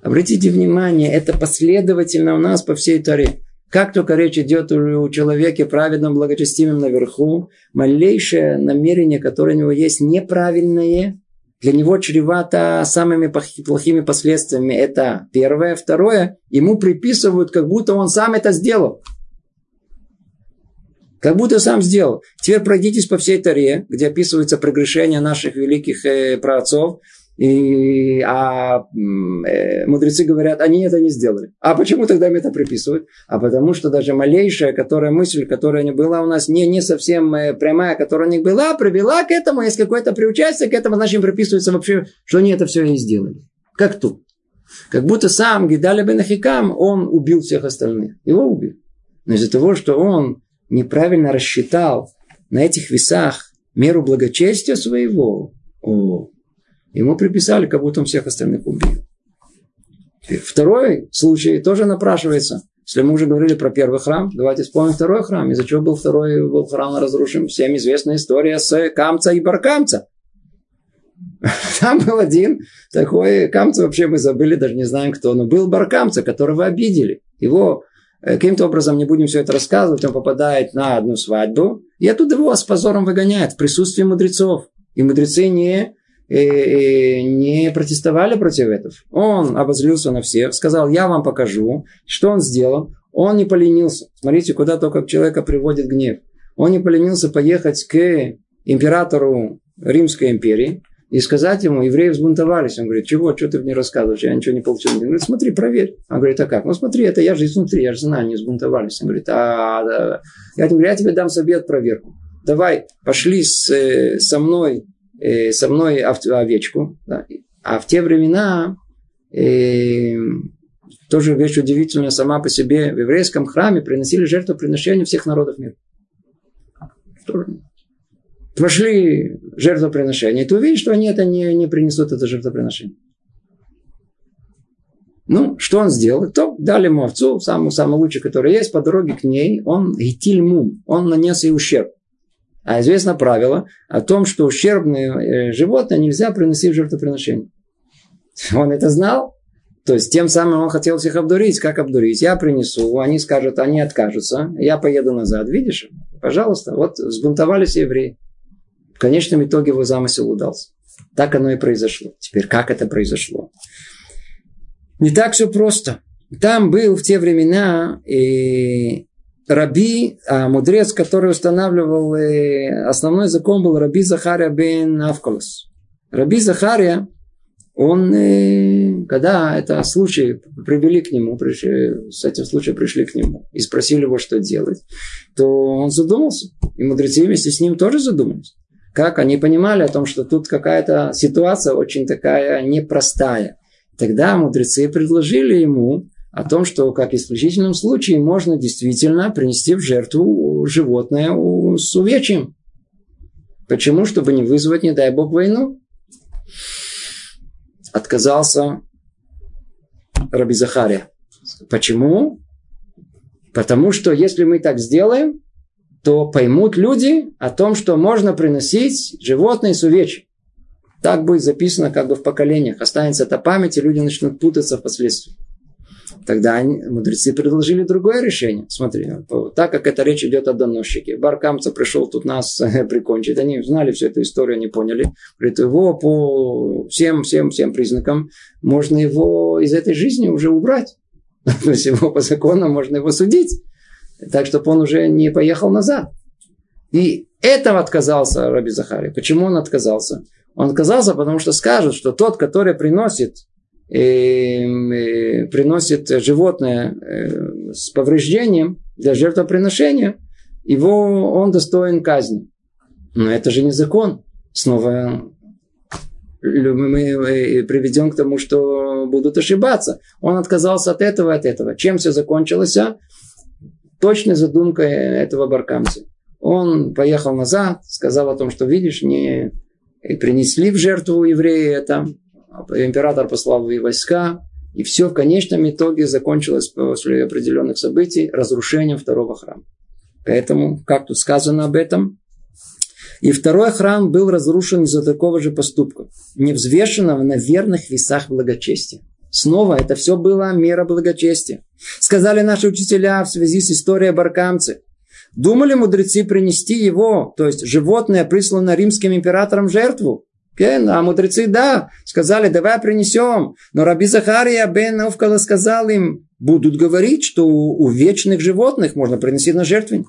Обратите внимание, это последовательно у нас по всей Таре. Как только речь идет о человеке праведном, благочестивом наверху, малейшее намерение, которое у него есть неправильное, для него чревато самыми плохими последствиями. Это первое. Второе, ему приписывают, как будто он сам это сделал. Как будто сам сделал. Теперь пройдитесь по всей Таре, где описываются прегрешения наших великих э, праотцов. И, а э, мудрецы говорят, они это не сделали. А почему тогда им это приписывают? А потому что даже малейшая которая мысль, которая не была у нас не, не совсем э, прямая, которая у них была, привела к этому, есть какое-то приучастие к этому, значит им приписывается вообще, что они это все и сделали. Как тут? Как будто сам Гидаля бен он убил всех остальных. Его убил. Но из-за того, что он неправильно рассчитал на этих весах меру благочестия своего, о, Ему приписали, как будто он всех остальных убил. Второй случай тоже напрашивается. Если мы уже говорили про первый храм, давайте вспомним второй храм. Из-за чего был второй был храм разрушен? Всем известная история с Камца и Баркамца. Там был один такой Камца, вообще мы забыли, даже не знаем кто, но был Баркамца, которого обидели. Его э, каким-то образом, не будем все это рассказывать, он попадает на одну свадьбу, и оттуда его с позором выгоняют в присутствии мудрецов. И мудрецы не, не протестовали против этого. Он обозлился на всех, сказал, я вам покажу. Что он сделал? Он не поленился. Смотрите, куда только человека приводит гнев. Он не поленился поехать к императору Римской империи, и сказать ему, евреи взбунтовались. Он говорит, чего, что ты мне рассказываешь, я ничего не получил. Он говорит, смотри, проверь. Он говорит, а как? Ну смотри, это я же изнутри, я же знаю, не взбунтовались. Он говорит, а, да. Я говорю, я тебе дам совет проверку. Давай, пошли с, э, со мной, э, со мной овечку. Да. А в те времена э, тоже вещь удивительная сама по себе. В еврейском храме приносили жертвоприношения всех народов мира. Тоже пошли жертвоприношение, ты увидишь, что они это не, не принесут, это жертвоприношение. Ну, что он сделал? То дали ему овцу, самую, самую лучшую, которая есть, по дороге к ней, он гитильмум, он нанес ей ущерб. А известно правило о том, что ущербные э, животные нельзя приносить в жертвоприношение. Он это знал, то есть тем самым он хотел всех обдурить. Как обдурить? Я принесу, они скажут, они откажутся, я поеду назад. Видишь? Пожалуйста, вот сбунтовались евреи. В конечном итоге его замысел удался. Так оно и произошло. Теперь как это произошло? Не так все просто. Там был в те времена и раби, а мудрец, который устанавливал и основной закон был раби Захария бен Авколос. Раби Захария, он, когда это случай привели к нему, пришли, с этим случаем пришли к нему и спросили его, что делать, то он задумался. И мудрецы вместе с ним тоже задумались. Как они понимали о том, что тут какая-то ситуация очень такая непростая. Тогда мудрецы предложили ему о том, что как исключительном случае можно действительно принести в жертву животное с увечьем. Почему? Чтобы не вызвать, не дай бог, войну. Отказался Раби Захария. Почему? Потому что если мы так сделаем, то поймут люди о том, что можно приносить животные с увечья. Так будет записано как бы в поколениях. Останется эта память, и люди начнут путаться впоследствии. Тогда мудрецы предложили другое решение. Смотри, так как эта речь идет о доносчике. Баркамца пришел тут нас прикончить. Они знали всю эту историю, они поняли. Говорит, его по всем, всем, всем признакам можно его из этой жизни уже убрать. То по закону можно его судить так, чтобы он уже не поехал назад. И этого отказался Раби Захари. Почему он отказался? Он отказался, потому что скажут, что тот, который приносит, э, э, приносит животное э, с повреждением для жертвоприношения, его, он достоин казни. Но это же не закон. Снова мы приведем к тому, что будут ошибаться. Он отказался от этого, от этого. Чем все закончилось? точной задумкой этого баркамца. Он поехал назад, сказал о том, что видишь, не принесли в жертву евреи это. Император послал войска. И все в конечном итоге закончилось после определенных событий разрушением второго храма. Поэтому, как тут сказано об этом, и второй храм был разрушен из-за такого же поступка, невзвешенного на верных весах благочестия. Снова это все было мера благочестия. Сказали наши учителя в связи с историей Баркамцы. Думали мудрецы принести его, то есть животное, присланное римским императором жертву? А мудрецы, да, сказали, давай принесем. Но Раби Захария бен Овкала сказал им, будут говорить, что у вечных животных можно приносить на жертвенник.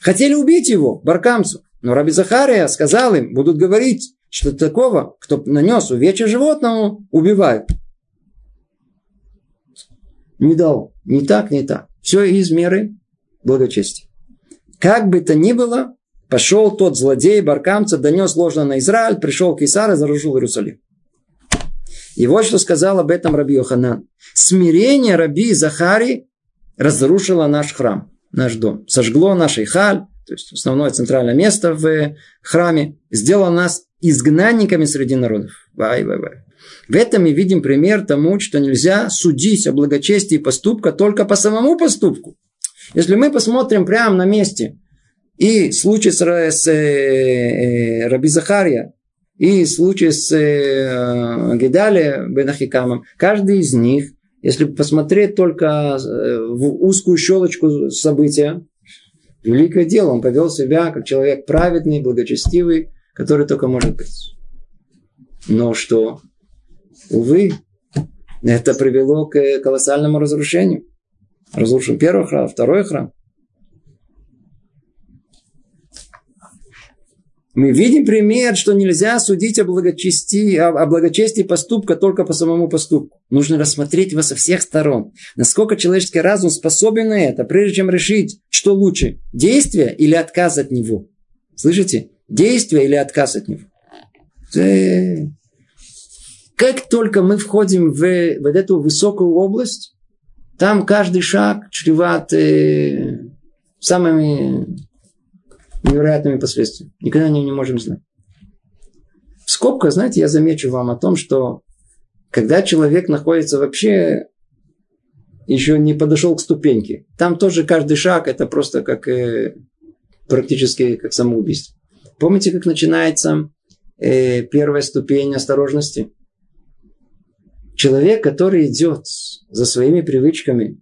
Хотели убить его, баркамцу. Но Раби Захария сказал им, будут говорить, что такого, кто нанес увечье животному, убивают. Не дал. Не так, не так. Все из меры благочестия. Как бы то ни было, пошел тот злодей, баркамца, донес ложно на Израиль, пришел к Исару и заружил Иерусалим. И вот что сказал об этом Раби Йоханан. Смирение Раби Захари разрушило наш храм, наш дом. Сожгло наш Ихаль, то есть основное центральное место в храме, сделало нас изгнанниками среди народов. Вай, вай, вай. В этом мы видим пример тому, что нельзя судить о благочестии поступка только по самому поступку. Если мы посмотрим прямо на месте и случай с, с э, э, Раби Захария, и случай с э, Гедалия бен Ахикамом, каждый из них, если посмотреть только э, в узкую щелочку события, великое дело, он повел себя как человек праведный, благочестивый, который только может быть. Но что? Увы, это привело к колоссальному разрушению. Разрушен первый храм, второй храм. Мы видим пример, что нельзя судить о благочестии, о, благочестии поступка только по самому поступку. Нужно рассмотреть его со всех сторон. Насколько человеческий разум способен на это, прежде чем решить, что лучше, действие или отказ от него. Слышите? Действие или отказ от него. Как только мы входим в вот эту высокую область, там каждый шаг чреват э, самыми невероятными последствиями. Никогда не, не можем знать. В скобках, знаете, я замечу вам о том, что когда человек находится вообще еще не подошел к ступеньке, там тоже каждый шаг это просто как э, практически как самоубийство. Помните, как начинается э, первая ступень осторожности? Человек, который идет за своими привычками,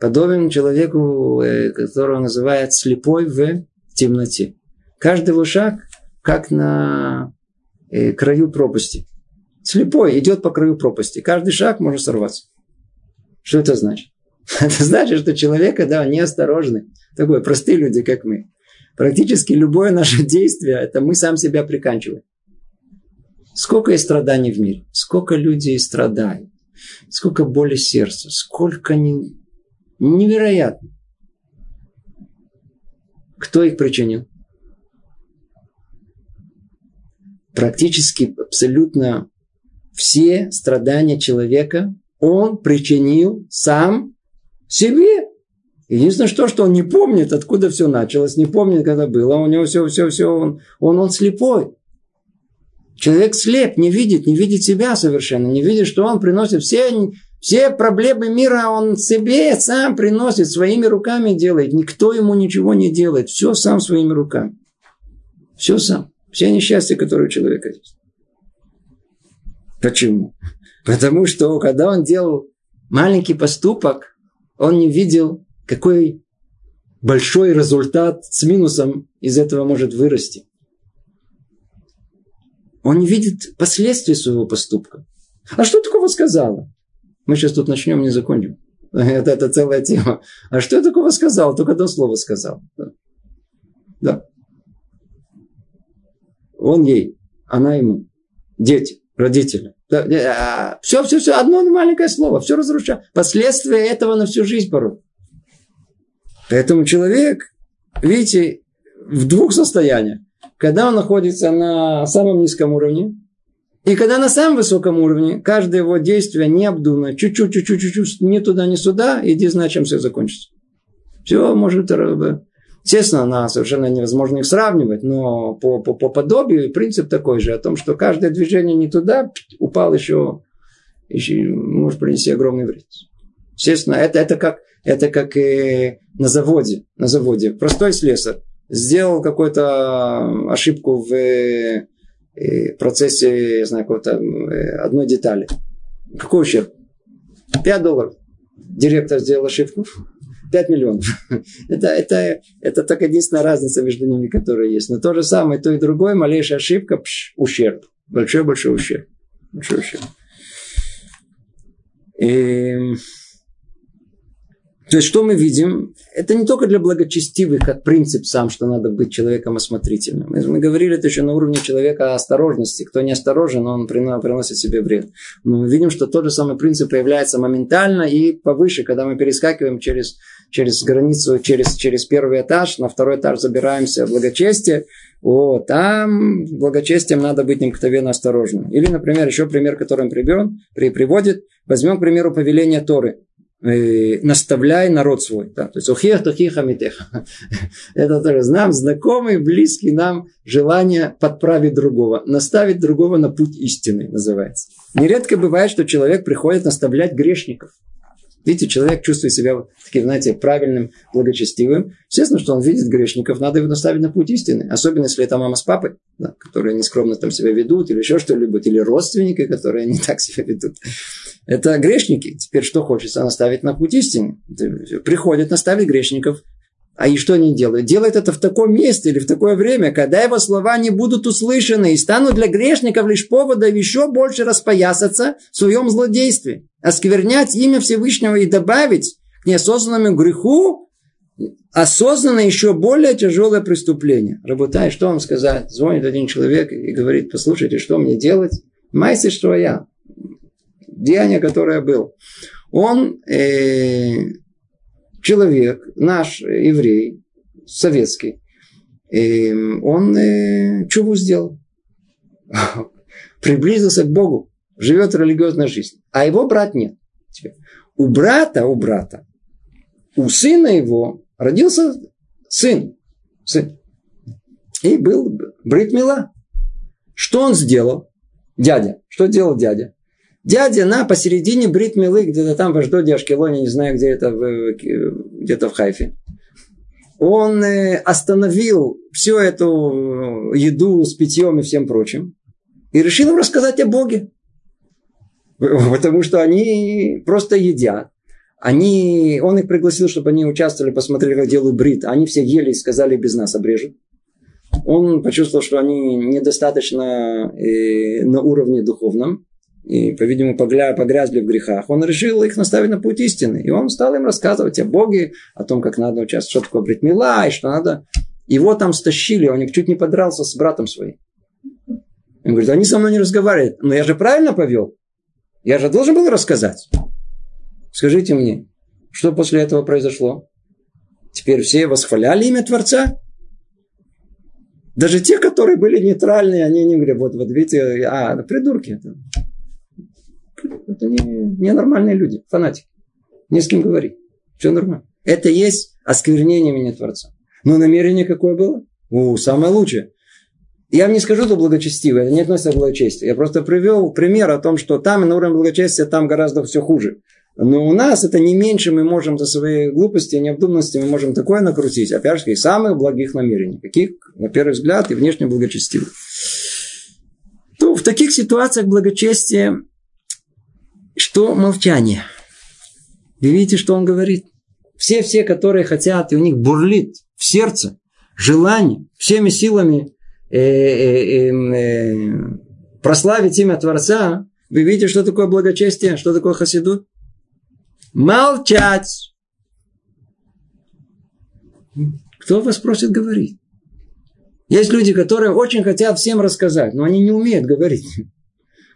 подобен человеку, э, которого называют слепой в темноте. Каждый его шаг как на э, краю пропасти. Слепой идет по краю пропасти. Каждый шаг может сорваться. Что это значит? Это значит, что человек, да, неосторожный. Такой, простые люди, как мы. Практически любое наше действие, это мы сам себя приканчиваем. Сколько есть страданий в мире, сколько людей страдают, сколько боли сердца, сколько не... невероятно. Кто их причинил? Практически абсолютно все страдания человека он причинил сам себе. Единственное, что, что он не помнит, откуда все началось, не помнит, когда было. У него все, все, все, он, он, он слепой. Человек слеп, не видит, не видит себя совершенно, не видит, что он приносит все, все проблемы мира, он себе сам приносит, своими руками делает. Никто ему ничего не делает. Все сам своими руками. Все сам. Все несчастья, которые у человека есть. Почему? Потому что когда он делал маленький поступок, он не видел, какой большой результат с минусом из этого может вырасти. Он не видит последствий своего поступка. А что такого сказала? Мы сейчас тут начнем, не закончим. Это, это целая тема. А что я такого сказал? Только одно слово сказал. Да. да. Он ей, она ему. Дети, родители. Да, все, все, все. Одно маленькое слово. Все разрушает. Последствия этого на всю жизнь порой. Поэтому человек, видите, в двух состояниях когда он находится на самом низком уровне, и когда на самом высоком уровне каждое его действие необдуманно, чуть-чуть, чуть-чуть, чуть-чуть, ни туда, ни сюда, иди знать, чем все закончится. Все может... Естественно, на совершенно невозможно их сравнивать, но по, по, по подобию принцип такой же, о том, что каждое движение не туда упал еще, еще может принести огромный вред. Естественно, это, это как, это как и на заводе, на заводе. Простой слесарь сделал какую-то ошибку в э, процессе, я знаю, какой-то э, одной детали. Какой ущерб? 5 долларов. Директор сделал ошибку. 5 миллионов. это, это, это только единственная разница между ними, которая есть. Но то же самое, то и другое, малейшая ошибка, пш, ущерб. Большой-большой ущерб. Большой ущерб. И то есть, что мы видим? Это не только для благочестивых, как принцип сам, что надо быть человеком осмотрительным. Мы говорили это еще на уровне человека осторожности. Кто не осторожен, он приносит себе вред. Но мы видим, что тот же самый принцип появляется моментально и повыше, когда мы перескакиваем через, через границу, через, через первый этаж, на второй этаж забираемся в благочестие. Вот, там благочестием надо быть необыкновенно осторожным. Или, например, еще пример, который он приберет, при, приводит. Возьмем, к примеру, повеление Торы э, наставляй народ свой. Да, то есть охех тохих амитеха. Это тоже нам знакомый, близкий нам желание подправить другого, наставить другого на путь истины, называется. Нередко бывает, что человек приходит наставлять грешников. Видите, человек чувствует себя таким, знаете, правильным, благочестивым. Естественно, что он видит грешников, надо его наставить на путь истины. Особенно, если это мама с папой, да, которые нескромно там себя ведут, или еще что-либо, или родственники, которые не так себя ведут. Это грешники. Теперь что хочется? Наставить на путь истины. Приходят наставить грешников а и что они делают? Делают это в таком месте или в такое время, когда его слова не будут услышаны и станут для грешников лишь поводом еще больше распоясаться в своем злодействе, осквернять имя Всевышнего и добавить к неосознанному греху осознанно еще более тяжелое преступление. Работай, что вам сказать? Звонит один человек и говорит, послушайте, что мне делать? Майся, что я. Деяние, которое был. Он э, человек, наш еврей, советский, эм, он э, чего сделал? Приблизился к Богу, живет религиозной жизнью. А его брат нет. У брата, у брата, у сына его родился сын. сын. И был Бритмила. Что он сделал? Дядя. Что делал дядя? Дядя на посередине Брит Милы, где-то там в Аждоде, Ашкелоне, не знаю, где это, где-то в Хайфе. Он э, остановил всю эту еду с питьем и всем прочим. И решил им рассказать о Боге. Потому что они просто едят. Они, он их пригласил, чтобы они участвовали, посмотрели, как делают брит. Они все ели и сказали, без нас обрежут. Он почувствовал, что они недостаточно э, на уровне духовном и, по-видимому, погрязли в грехах, он решил их наставить на путь истины. И он стал им рассказывать о Боге, о том, как надо участвовать, что такое бритмила, и что надо. Его там стащили, он чуть не подрался с братом своим. Он говорит, они со мной не разговаривают. Но я же правильно повел. Я же должен был рассказать. Скажите мне, что после этого произошло? Теперь все восхваляли имя Творца? Даже те, которые были нейтральные, они не говорят, вот, вот видите, а, придурки. Это не, не нормальные люди, фанатики. Не с кем говорить. Все нормально. Это есть осквернение меня Творца. Но намерение какое было? У, самое лучшее. Я вам не скажу, что благочестивое, это не относится к благочестию. Я просто привел пример о том, что там на уровне благочестия там гораздо все хуже. Но у нас это не меньше мы можем за свои глупости и необдуманности мы можем такое накрутить. Опять же, самых благих намерений. Каких, на первый взгляд, и внешне благочестивых. То в таких ситуациях благочестие что молчание? Вы видите, что он говорит? Все-все, которые хотят, и у них бурлит в сердце желание всеми силами э, э, эм, э, прославить имя Творца, вы видите, что такое благочестие, что такое хасиду? Молчать. Кто вас просит говорить? Есть люди, которые очень хотят всем рассказать, но они не умеют говорить.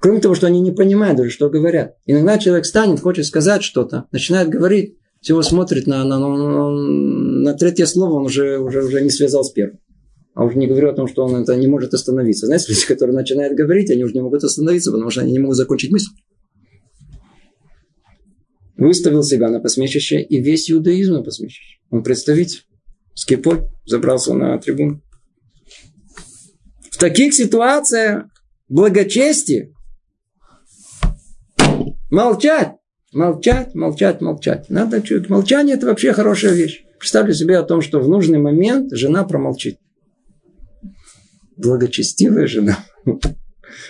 Кроме того, что они не понимают даже, что говорят. Иногда человек станет, хочет сказать что-то, начинает говорить, всего смотрит на, на, на, на третье слово, он уже, уже, уже не связал с первым. А уже не говорю о том, что он это не может остановиться. Знаете, люди, которые начинают говорить, они уже не могут остановиться, потому что они не могут закончить мысль. Выставил себя на посмешище и весь иудаизм на посмешище. Он представитель. С кипой забрался на трибуну. В таких ситуациях благочестие Молчать. Молчать, молчать, молчать. Надо чуть. Молчание – это вообще хорошая вещь. Представьте себе о том, что в нужный момент жена промолчит. Благочестивая жена.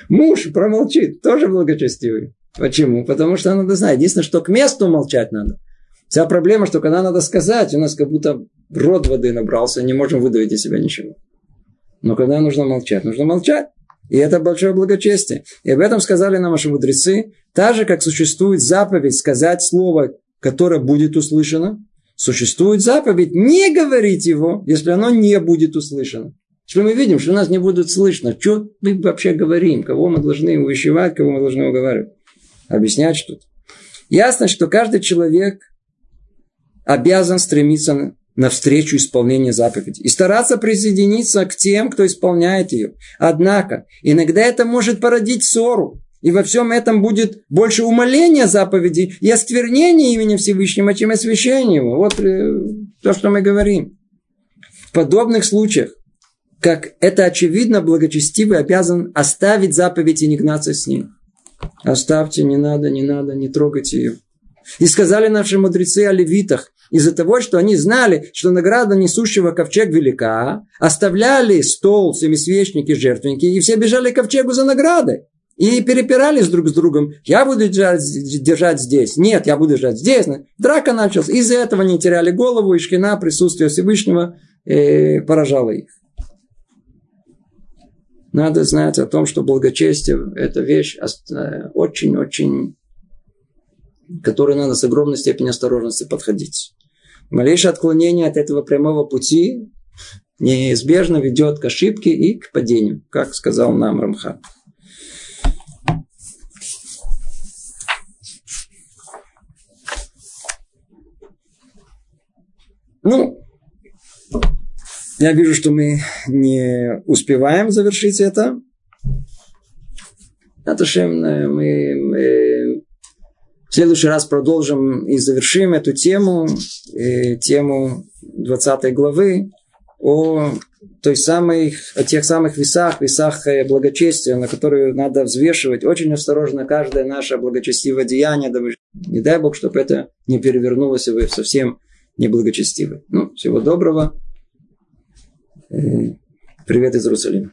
Муж промолчит, тоже благочестивый. Почему? Потому что надо знать. Единственное, что к месту молчать надо. Вся проблема, что когда надо сказать, у нас как будто рот воды набрался, не можем выдавить из себя ничего. Но когда нужно молчать, нужно молчать. И это большое благочестие. И об этом сказали нам наши мудрецы. Так же, как существует заповедь сказать слово, которое будет услышано, существует заповедь не говорить его, если оно не будет услышано. Что мы видим, что нас не будет слышно. Что мы вообще говорим? Кого мы должны увещевать, кого мы должны уговаривать? Объяснять что-то. Ясно, что каждый человек обязан стремиться навстречу исполнению заповеди и стараться присоединиться к тем, кто исполняет ее. Однако, иногда это может породить ссору И во всем этом будет больше умоления заповедей и осквернения имени Всевышнего, чем освящения его. Вот э, то, что мы говорим. В подобных случаях, как это очевидно, благочестивый обязан оставить заповедь и не гнаться с ним. Оставьте, не надо, не надо, не трогайте ее. И сказали наши мудрецы о левитах, из-за того, что они знали, что награда несущего ковчег велика, оставляли стол, семисвечники, жертвенники, и все бежали к ковчегу за наградой. И перепирались друг с другом. Я буду держать, держать здесь. Нет, я буду держать здесь. Драка началась. Из-за этого они теряли голову, и шкина, присутствие Всевышнего э, поражало их. Надо знать о том, что благочестие – это вещь э, очень-очень, которой надо с огромной степенью осторожности подходить. Малейшее отклонение от этого прямого пути неизбежно ведет к ошибке и к падению, как сказал нам Рамхан. Ну, я вижу, что мы не успеваем завершить это. Это мы, мы следующий раз продолжим и завершим эту тему, э, тему 20 главы о той самой, о тех самых весах, весах э, благочестия, на которые надо взвешивать очень осторожно каждое наше благочестивое деяние, не дай Бог, чтобы это не перевернулось, и вы совсем неблагочестивы. Ну, всего доброго. Привет из Иерусалима.